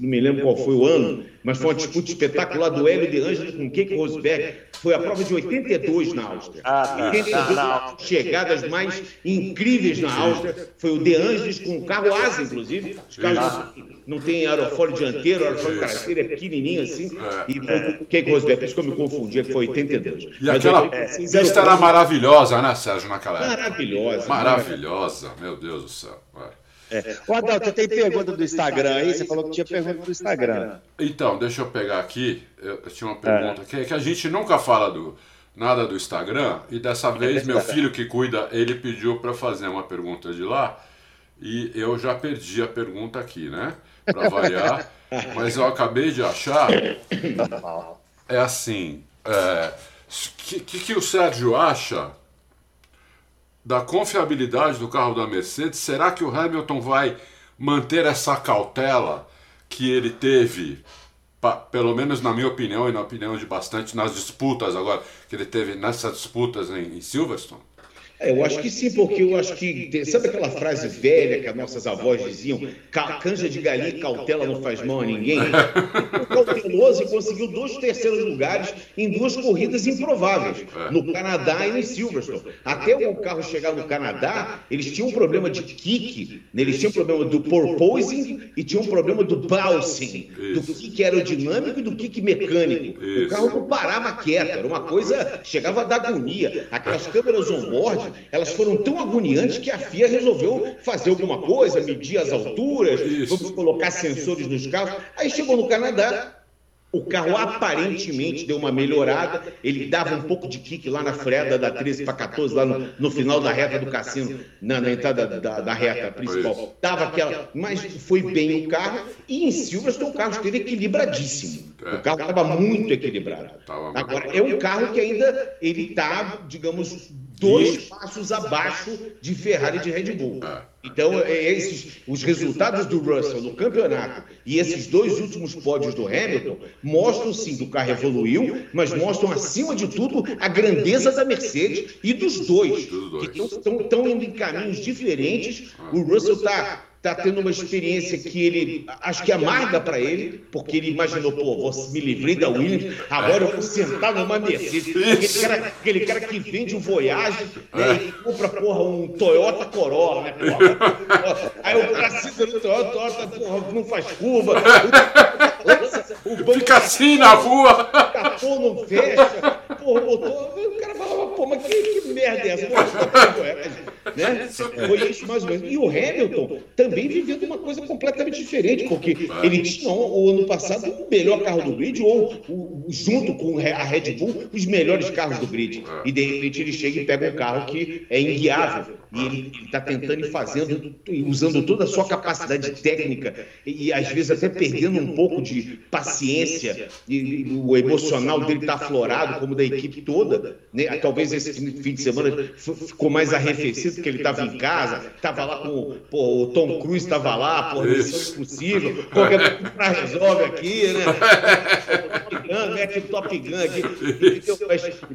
não me lembro qual foi o ano, mas foi uma disputa espetacular do Hélio de Ângeles com Keke Rosberg. Foi a prova de 82 na Áustria. Ah, 82 tá. chegadas mais incríveis na Áustria. Foi o De Ângeles com o carro asa, inclusive. Os carros não tem aerofólio dianteiro, aerofólio traseiro, é pequenininho assim. É. E o Keke Rosberg, por isso que eu me confundi, que foi 82. E mas aquela pista era maravilhosa, né, Sérgio, naquela época? Maravilhosa. Maravilhosa, meu Deus do céu. Vai. É. O Adalto, tem pergunta do Instagram aí? Você falou que tinha pergunta do Instagram. Então, deixa eu pegar aqui. Eu, tinha uma pergunta é. que, que a gente nunca fala do nada do Instagram e dessa é vez meu filho que cuida, ele pediu para fazer uma pergunta de lá e eu já perdi a pergunta aqui, né? Para variar, mas eu acabei de achar. É assim, o é, que, que, que o Sérgio acha da confiabilidade do carro da Mercedes, será que o Hamilton vai manter essa cautela que ele teve, pelo menos na minha opinião e na opinião de bastante, nas disputas agora, que ele teve nessas disputas em, em Silverstone? É, eu acho que sim, porque eu acho que. Sabe aquela frase velha que as nossas avós diziam? Canja de galinha e cautela não faz mal a ninguém? O cauteloso conseguiu dois terceiros lugares em duas corridas improváveis, no Canadá e no Silverstone. Até o carro chegar no Canadá, eles tinham um problema de kick, né? eles tinham um problema do porpoising e tinham um problema do bouncing, do kick aerodinâmico e do kick mecânico. O carro não parava quieto, era uma coisa, chegava da agonia. Aquelas câmeras on-board elas foram tão agoniantes que a FIA resolveu fazer alguma coisa, medir as alturas, colocar sensores nos carros. Aí chegou no Canadá, O carro aparentemente deu uma melhorada. Ele dava um pouco de kick lá na freada da 13 para 14, lá no, no, final da reta do cassino, na, na entrada da, da, reta principal. Dava aquela. Mas foi bem o carro. E em Silverstone o carro esteve equilibradíssimo. O carro estava muito equilibrado. Agora, é um carro que ainda ele está, digamos, dois passos abaixo de Ferrari e de Red Bull. É. Então, é, esses, os resultados do Russell no campeonato e esses dois últimos pódios do Hamilton mostram sim que o carro evoluiu, mas mostram, acima de tudo, a grandeza da Mercedes e dos dois, que estão indo em caminhos diferentes. O Russell está está tendo uma experiência que ele acho que amarga para ele, porque ele imaginou, pô, vou me livrei da Williams, agora eu vou sentar numa Mercedes. Aquele cara, aquele cara que vende um Voyage né, e compra, porra, um Toyota Corolla, né? Porra. Aí o cara se no Toyota, Toyota porra, não faz curva. O Fica assim na rua. O capô não fecha. Porra, botou. O cara falava, pô, mas que, que merda é essa? né? Foi isso mais ou menos. E o Hamilton também vivendo uma coisa completamente diferente, porque ele tinha o ano passado o melhor carro do grid, ou o, junto com a Red Bull, os melhores carros do grid. E de repente ele chega e pega um carro que é inguiável. E ele está tentando e fazendo, usando toda a sua capacidade técnica, e, às vezes até perdendo um pouco de paciência, e, e o emocional dele está aflorado, como da equipe toda. Né? Talvez esse fim de semana ficou mais arrefecido, porque ele estava em casa, estava lá com pô, o Tom Cruise, estava lá, pô, missão impossível, qualquer coisa resolve aqui, né? Mete o Top Gun aqui.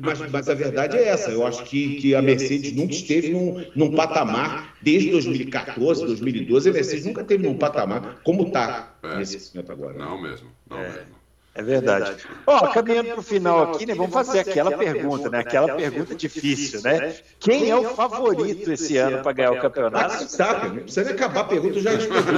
Mas, mas, a verdade é essa, eu acho que, que a Mercedes nunca esteve num, num patamar, desde 2014, 2012, a Mercedes nunca teve num patamar como está é. nesse momento agora. Não mesmo, não é. mesmo. É verdade. Ó, oh, caminhando para o final aqui, né, vamos fazer aquela pergunta, né? Aquela pergunta difícil, né? Quem é o favorito esse ano para ganhar o campeonato? Max sabe, não precisa nem acabar a pergunta, eu já respondi.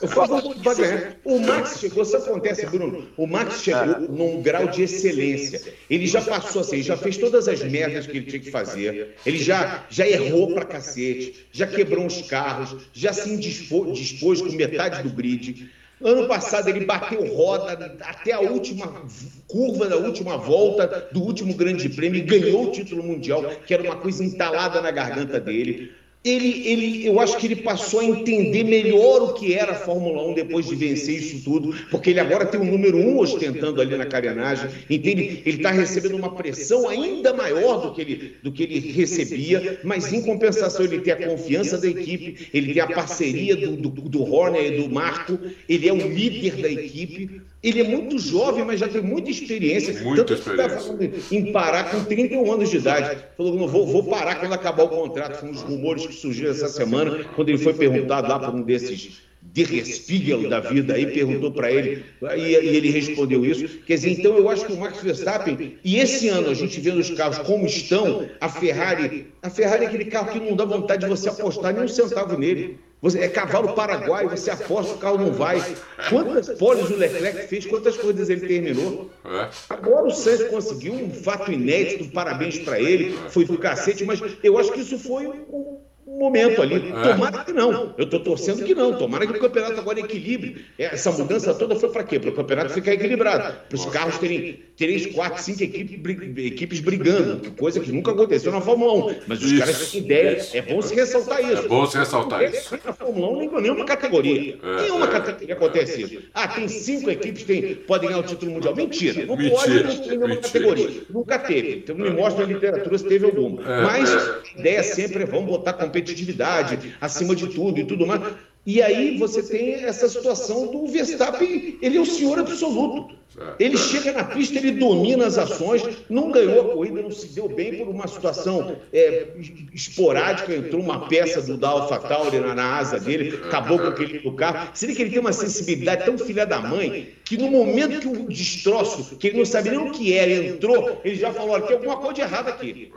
O favorito vai ganhar. O Max chegou, acontece, Bruno. O Max chegou num grau de excelência. Ele já passou assim, já fez todas as merdas que ele tinha que fazer. Ele já, já errou pra cacete, já quebrou uns carros, já se indispôs, dispôs com metade do grid. Ano passado ele bateu roda até a última curva da última volta do último Grande Prêmio e ganhou o título mundial, que era uma coisa entalada na garganta dele ele, ele, eu acho que ele passou a entender melhor o que era a Fórmula 1 depois de vencer isso tudo, porque ele agora tem o número um ostentando ali na carenagem, então ele está recebendo uma pressão ainda maior do que, ele, do que ele recebia, mas em compensação ele tem a confiança da equipe, ele tem a parceria do, do, do Horner e do Marco, ele é o líder da equipe, ele é muito jovem, mas já tem muita experiência. Muita Tanto experiência. Tá falando em parar com 31 anos de idade. Falou, não, vou, vou parar quando acabar o contrato. Foram os rumores que surgiram essa semana, quando ele foi perguntado lá por um desses de da vida aí, perguntou para ele, e, e, ele respondeu isso. Quer dizer, então eu acho que o Max Verstappen, e esse ano a gente vendo os carros como estão, a Ferrari, a Ferrari é aquele carro que não dá vontade de você apostar nem um centavo nele. Você, é cavalo paraguaio, você aposta, o carro não vai. Quantas poles o Leclerc fez, quantas corridas ele terminou? É. Agora o Sainz conseguiu um fato inédito, parabéns para ele, foi do cacete, mas eu acho que isso foi um momento ali. É. Tomara que não. Eu estou torcendo que não. Tomara que o campeonato agora equilibre. Essa mudança toda foi para quê? Para o campeonato ficar equilibrado. Para os carros terem três, quatro, cinco equipes, brigando. Coisa que nunca aconteceu na Fórmula 1. Mas os isso, caras têm ideia. Isso. É bom se ressaltar isso. É bom se ressaltar isso. Na Fórmula 1, nem nenhuma categoria. É, nenhuma é. categoria acontece isso. Ah, tem cinco equipes que podem ganhar o título mundial. Mentira. Não pode, não tem nenhuma categoria. Nunca teve. Então me mostra na literatura se teve alguma. É, Mas é. a ideia sempre é vamos botar competitividade acima de tudo e tudo mais. E aí você tem essa situação do Verstappen, ele é o senhor absoluto. Ele chega na pista, ele domina as ações, não ganhou a corrida, não se deu bem por uma situação é, esporádica, entrou uma peça do da AlphaTauri na, na asa dele, acabou com aquele do carro. Seria que ele tem uma sensibilidade tão filha da mãe que no momento que o destroço, que ele não sabe nem o que era, entrou, ele já falou: olha, tem alguma coisa de errada aqui.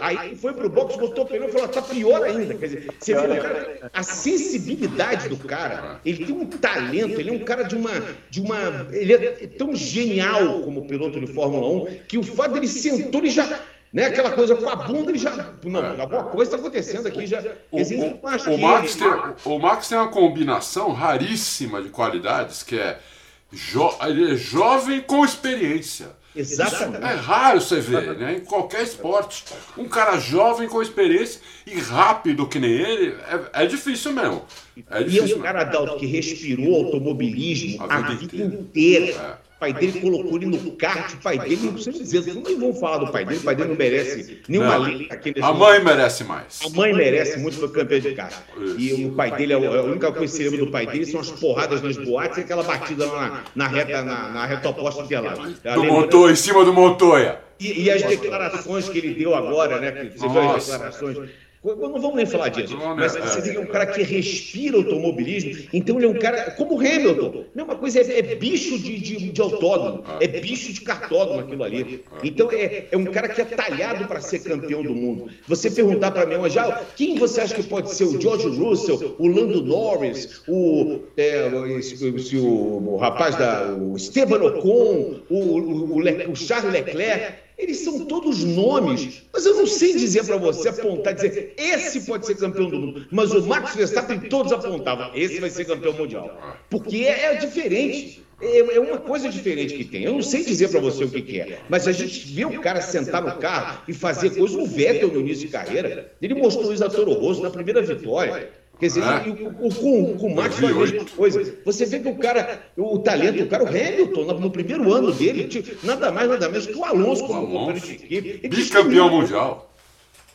Aí foi pro box, botou o pneu e falou: tá pior ainda. Quer dizer, você vê cara, a sensibilidade do cara, ele tem um talento, ele é um cara de uma. De uma ele é tão genial como piloto de Fórmula 1 que o fato dele sentou e já. Né, aquela coisa com a bunda, ele já. Não, alguma coisa está acontecendo aqui. Já, o, o, o, Max tem, o Max tem uma combinação raríssima de qualidades que é Jo ele é jovem com experiência. Exatamente. É raro você ver, né? Em qualquer esporte. Um cara jovem com experiência e rápido que nem ele, é, é difícil mesmo. É e é um cara, Adalto, que respirou automobilismo a, a vida, vida inteira. É. O pai dele colocou ele no kart, o pai dele, não precisa dizer, não vão falar do pai dele, o pai dele não merece nenhuma lei. A mãe merece mais. A mãe merece muito, foi campeã de kart. E o pai dele, a única coisa que se lembra do pai dele são as porradas nas boates e aquela batida lá na, na reta, na, na reta oposta de lá. Do Montoya, em cima do Montoya. E, e, as declarações que ele deu agora, né? Você viu as declarações não vamos nem falar disso, mas você vê que é um cara que respira automobilismo, então ele é um cara como o Hamilton. Mesma coisa, é, é bicho de, de, de, autódromo, é bicho de cartódromo aquilo ali. Então é, é um cara que é talhado para ser campeão do mundo. Você perguntar para mim, já, quem você acha que pode ser o George Russell, o Lando Norris, o, é, o, o, o, rapaz da. o Esteban Ocon, o, o, o, o Charles Leclerc? Eles são todos nomes, mas eu não sei dizer para você, apontar, dizer, esse pode ser campeão do mundo. Mas o Max Verstappen todos apontavam, esse vai ser campeão mundial. Porque é, é diferente. É, é, uma coisa diferente que tem. Eu não sei dizer para você o que, que, é, mas a gente vê o cara sentar no carro e fazer coisas. O Vettel no início de carreira, ele mostrou isso a Toro Rosso na primeira vitória. Quer dizer, ah, o, o, com o Max foi a mesma coisa. Você vê que o cara, o, o talento, o cara, o Hamilton, no, no primeiro ano dele, nada mais, nada menos que o Alonso como companheiro de equipe. Bicampeão mundial.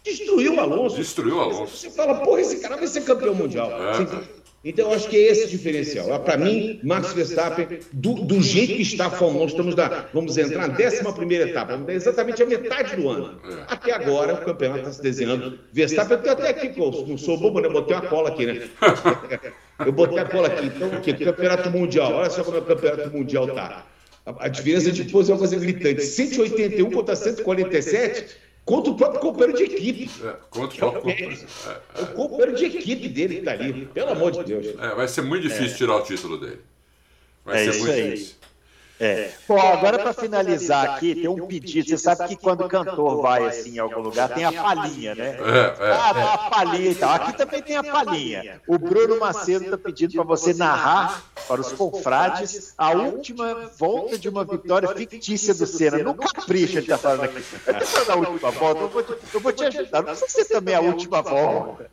Destruiu o Alonso. Destruiu o Alonso. Você fala, porra, esse cara vai ser campeão mundial. É. Então, eu acho que é esse diferencial. Para mim, Max Verstappen, do, do, jeito que está a Fórmula 1, estamos vamos entrar na 11 etapa, exatamente a metade do ano. Até agora, o campeonato está se desenhando. Verstappen, eu até aqui, eu não sou bobo, né? Botei uma cola aqui, né? Eu botei a cola aqui. Então, o? Campeonato Mundial. Olha só como é o Campeonato Mundial está. A, a diferença de posição é uma coisa gritante. 181 contra 147 contra o próprio companheiro de equipe. É, contra o próprio companheiro. É, é. O companheiro de equipe dele que está ali, pelo amor de Deus. É, vai ser muito difícil tirar o título dele. Vai ser muito aí. Difícil. É. Bom, agora para finalizar aqui, tem um pedido. Você sabe que quando o cantor vai assim em algum lugar, tem a palhinha, né? É, é, ah, a palhinha e tal. Aqui também tem a palhinha. O Bruno Macedo está pedindo para você narrar para os confrades a última volta de uma vitória fictícia do Senna. No capricho, ele está falando aqui. Eu a última volta, eu vou, te, eu vou te ajudar. Não precisa ser também a última volta.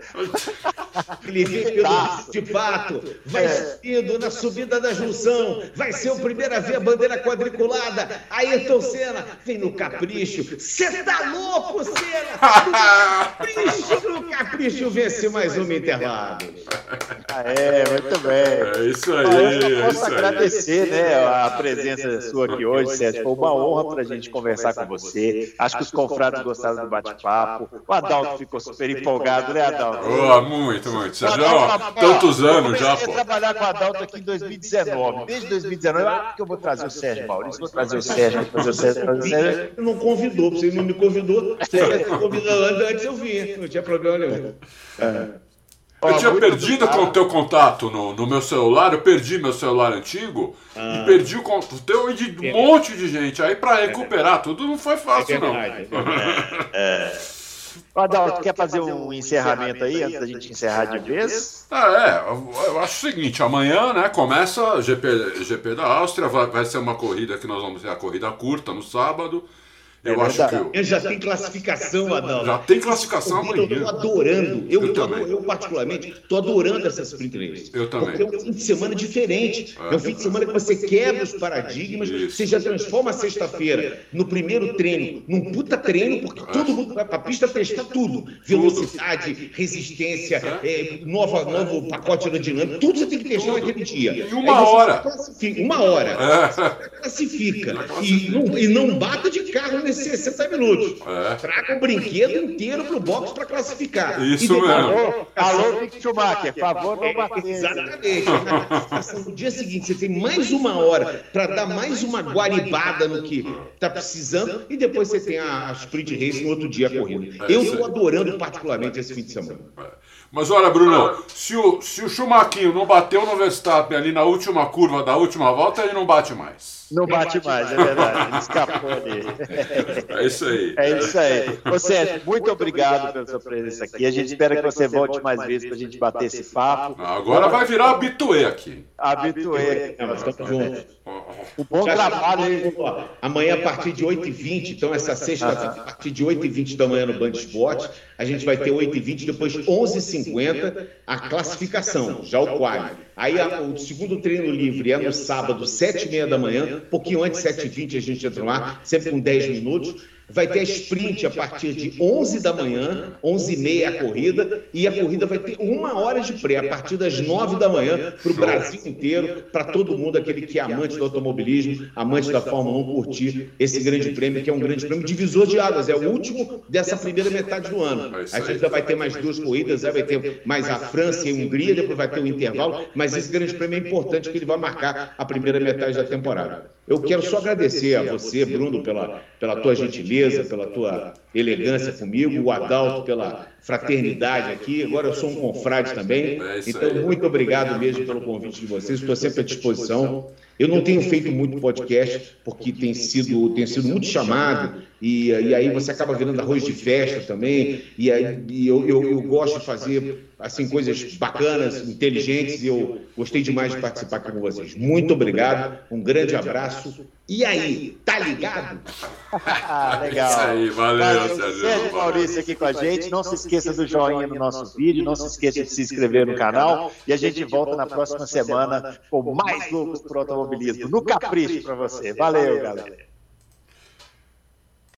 Pelo de pato, vai subindo na subida da junção, vai ser o primeiro a ver a bandeira quadriculada. Ayrton Senna vem no capricho. Você tá louco, Senna? capricho, no capricho, vence mais um intervalo. Ah, é, muito bem. É isso aí. eu posso é agradecer né, a presença sua aqui hoje, Sérgio. Foi uma honra para a gente conversar com você. Acho que os confrados gostaram do bate-papo. O Adalto ficou super empolgado, né, Adalto? Oh, muito, muito. Sérgio, ó, tantos anos já, pô. Eu trabalhar com o Adalto aqui em 2019. Desde 2019, ah, que eu vou trazer o Sérgio Maurício, vou trazer o Sérgio, vou trazer o Sérgio, trazer o Sérgio. Não convidou, você não me convidou. Você tivesse convidado antes, eu vinha, não tinha problema nenhum. É. Eu tinha perdido com o teu contato no, no meu celular, eu perdi meu celular antigo ah. e perdi o contato teu de um monte de gente. Aí para recuperar tudo não foi fácil, é não. É, é. Adalto, quer fazer um encerramento aí antes da gente encerrar de vez? Ah, é, eu acho o seguinte, amanhã né, começa o GP, GP da Áustria, vai, vai ser uma corrida que nós vamos ter a corrida curta no sábado. Eu é acho que. Eu... eu... já tem classificação, Adão. Já tem classificação amanhã. Eu estou adorando. Eu, eu, eu, eu particularmente, estou adorando essas sprint races. Eu também. Porque é um fim de semana diferente. É, é um fim de semana que você quebra os paradigmas, Isso. você já transforma a sexta-feira no primeiro treino, num puta treino, porque todo mundo vai para a pista testar tudo: velocidade, resistência, é, nova, novo pacote aerodinâmico, tudo você tem que testar naquele dia. E uma hora. Uma hora. É. Classifica. E não, e não bata de carro nesses 60 minutos. É. Traga o brinquedo inteiro pro box para classificar. Isso mesmo. Alô, alô Mick Schumacher, favor não bater. Exatamente. no dia seguinte, você tem mais uma hora para dar mais uma guaribada no que tá precisando e depois você tem a, sprint race no outro dia a corrida. É, Eu estou adorando particularmente esse fim de semana. É. Mas olha, Bruno, se o, se o Schumacher não bateu no Verstappen ali na última curva da última volta, ele não bate mais. Não bate mais, é verdade. Ele escapou ali. É isso aí. É isso aí. Ô Sérgio, muito obrigado pela sua presença aqui. A gente espera que você volte mais vezes para a gente bater esse papo. Agora vai virar habituê aqui. Habituê. Nós estamos juntos. Um bom Já trabalho aí. Amanhã, a partir de 8h20, então essa sexta, a partir de 8h20 da manhã no Band Esporte, a gente vai ter 8h20, depois 11h50, a classificação, já o quadro. Aí a, o segundo treino livre é no sábado, 7h30 da manhã, pouquinho antes, 7h20 a gente entra lá, sempre com 10 minutos. Vai ter a sprint a partir de 11 da manhã, 11 e meia a corrida, e a corrida vai ter uma hora de pré, a partir das 9 da manhã, para o Brasil inteiro, para todo mundo, aquele que é amante do automobilismo, amante da Fórmula 1, curtir esse grande prêmio, que é um grande prêmio divisor de águas, é o último dessa primeira metade do ano. A gente ainda vai ter mais duas corridas, vai ter mais a França e a Hungria, depois vai ter o intervalo, mas esse grande prêmio é importante que ele vai marcar a primeira metade da temporada. Eu quero só agradecer a você, Bruno, pela, pela tua gentileza, pela tua elegância comigo, o Adalto pela fraternidade aqui. Agora eu sou um confrade também. É então, muito obrigado mesmo pelo convite de vocês. Estou sempre à disposição. Eu não tenho feito muito podcast, porque tem sido, tem sido muito chamado, e, e aí você acaba virando arroz de festa também, e, aí, e eu, eu, eu, gosto de fazer assim coisas bacanas, inteligentes, e eu gostei demais de participar aqui com vocês. Muito obrigado, um grande abraço. E aí, tá ligado? Legal. Isso aí, valeu. Sérgio Maurício aqui com a gente. Não se esqueça do joinha no nosso vídeo, não se esqueça de se inscrever no canal, e a gente volta na próxima semana com mais loucos pro automobilismo no capricho para você. Valeu, galera.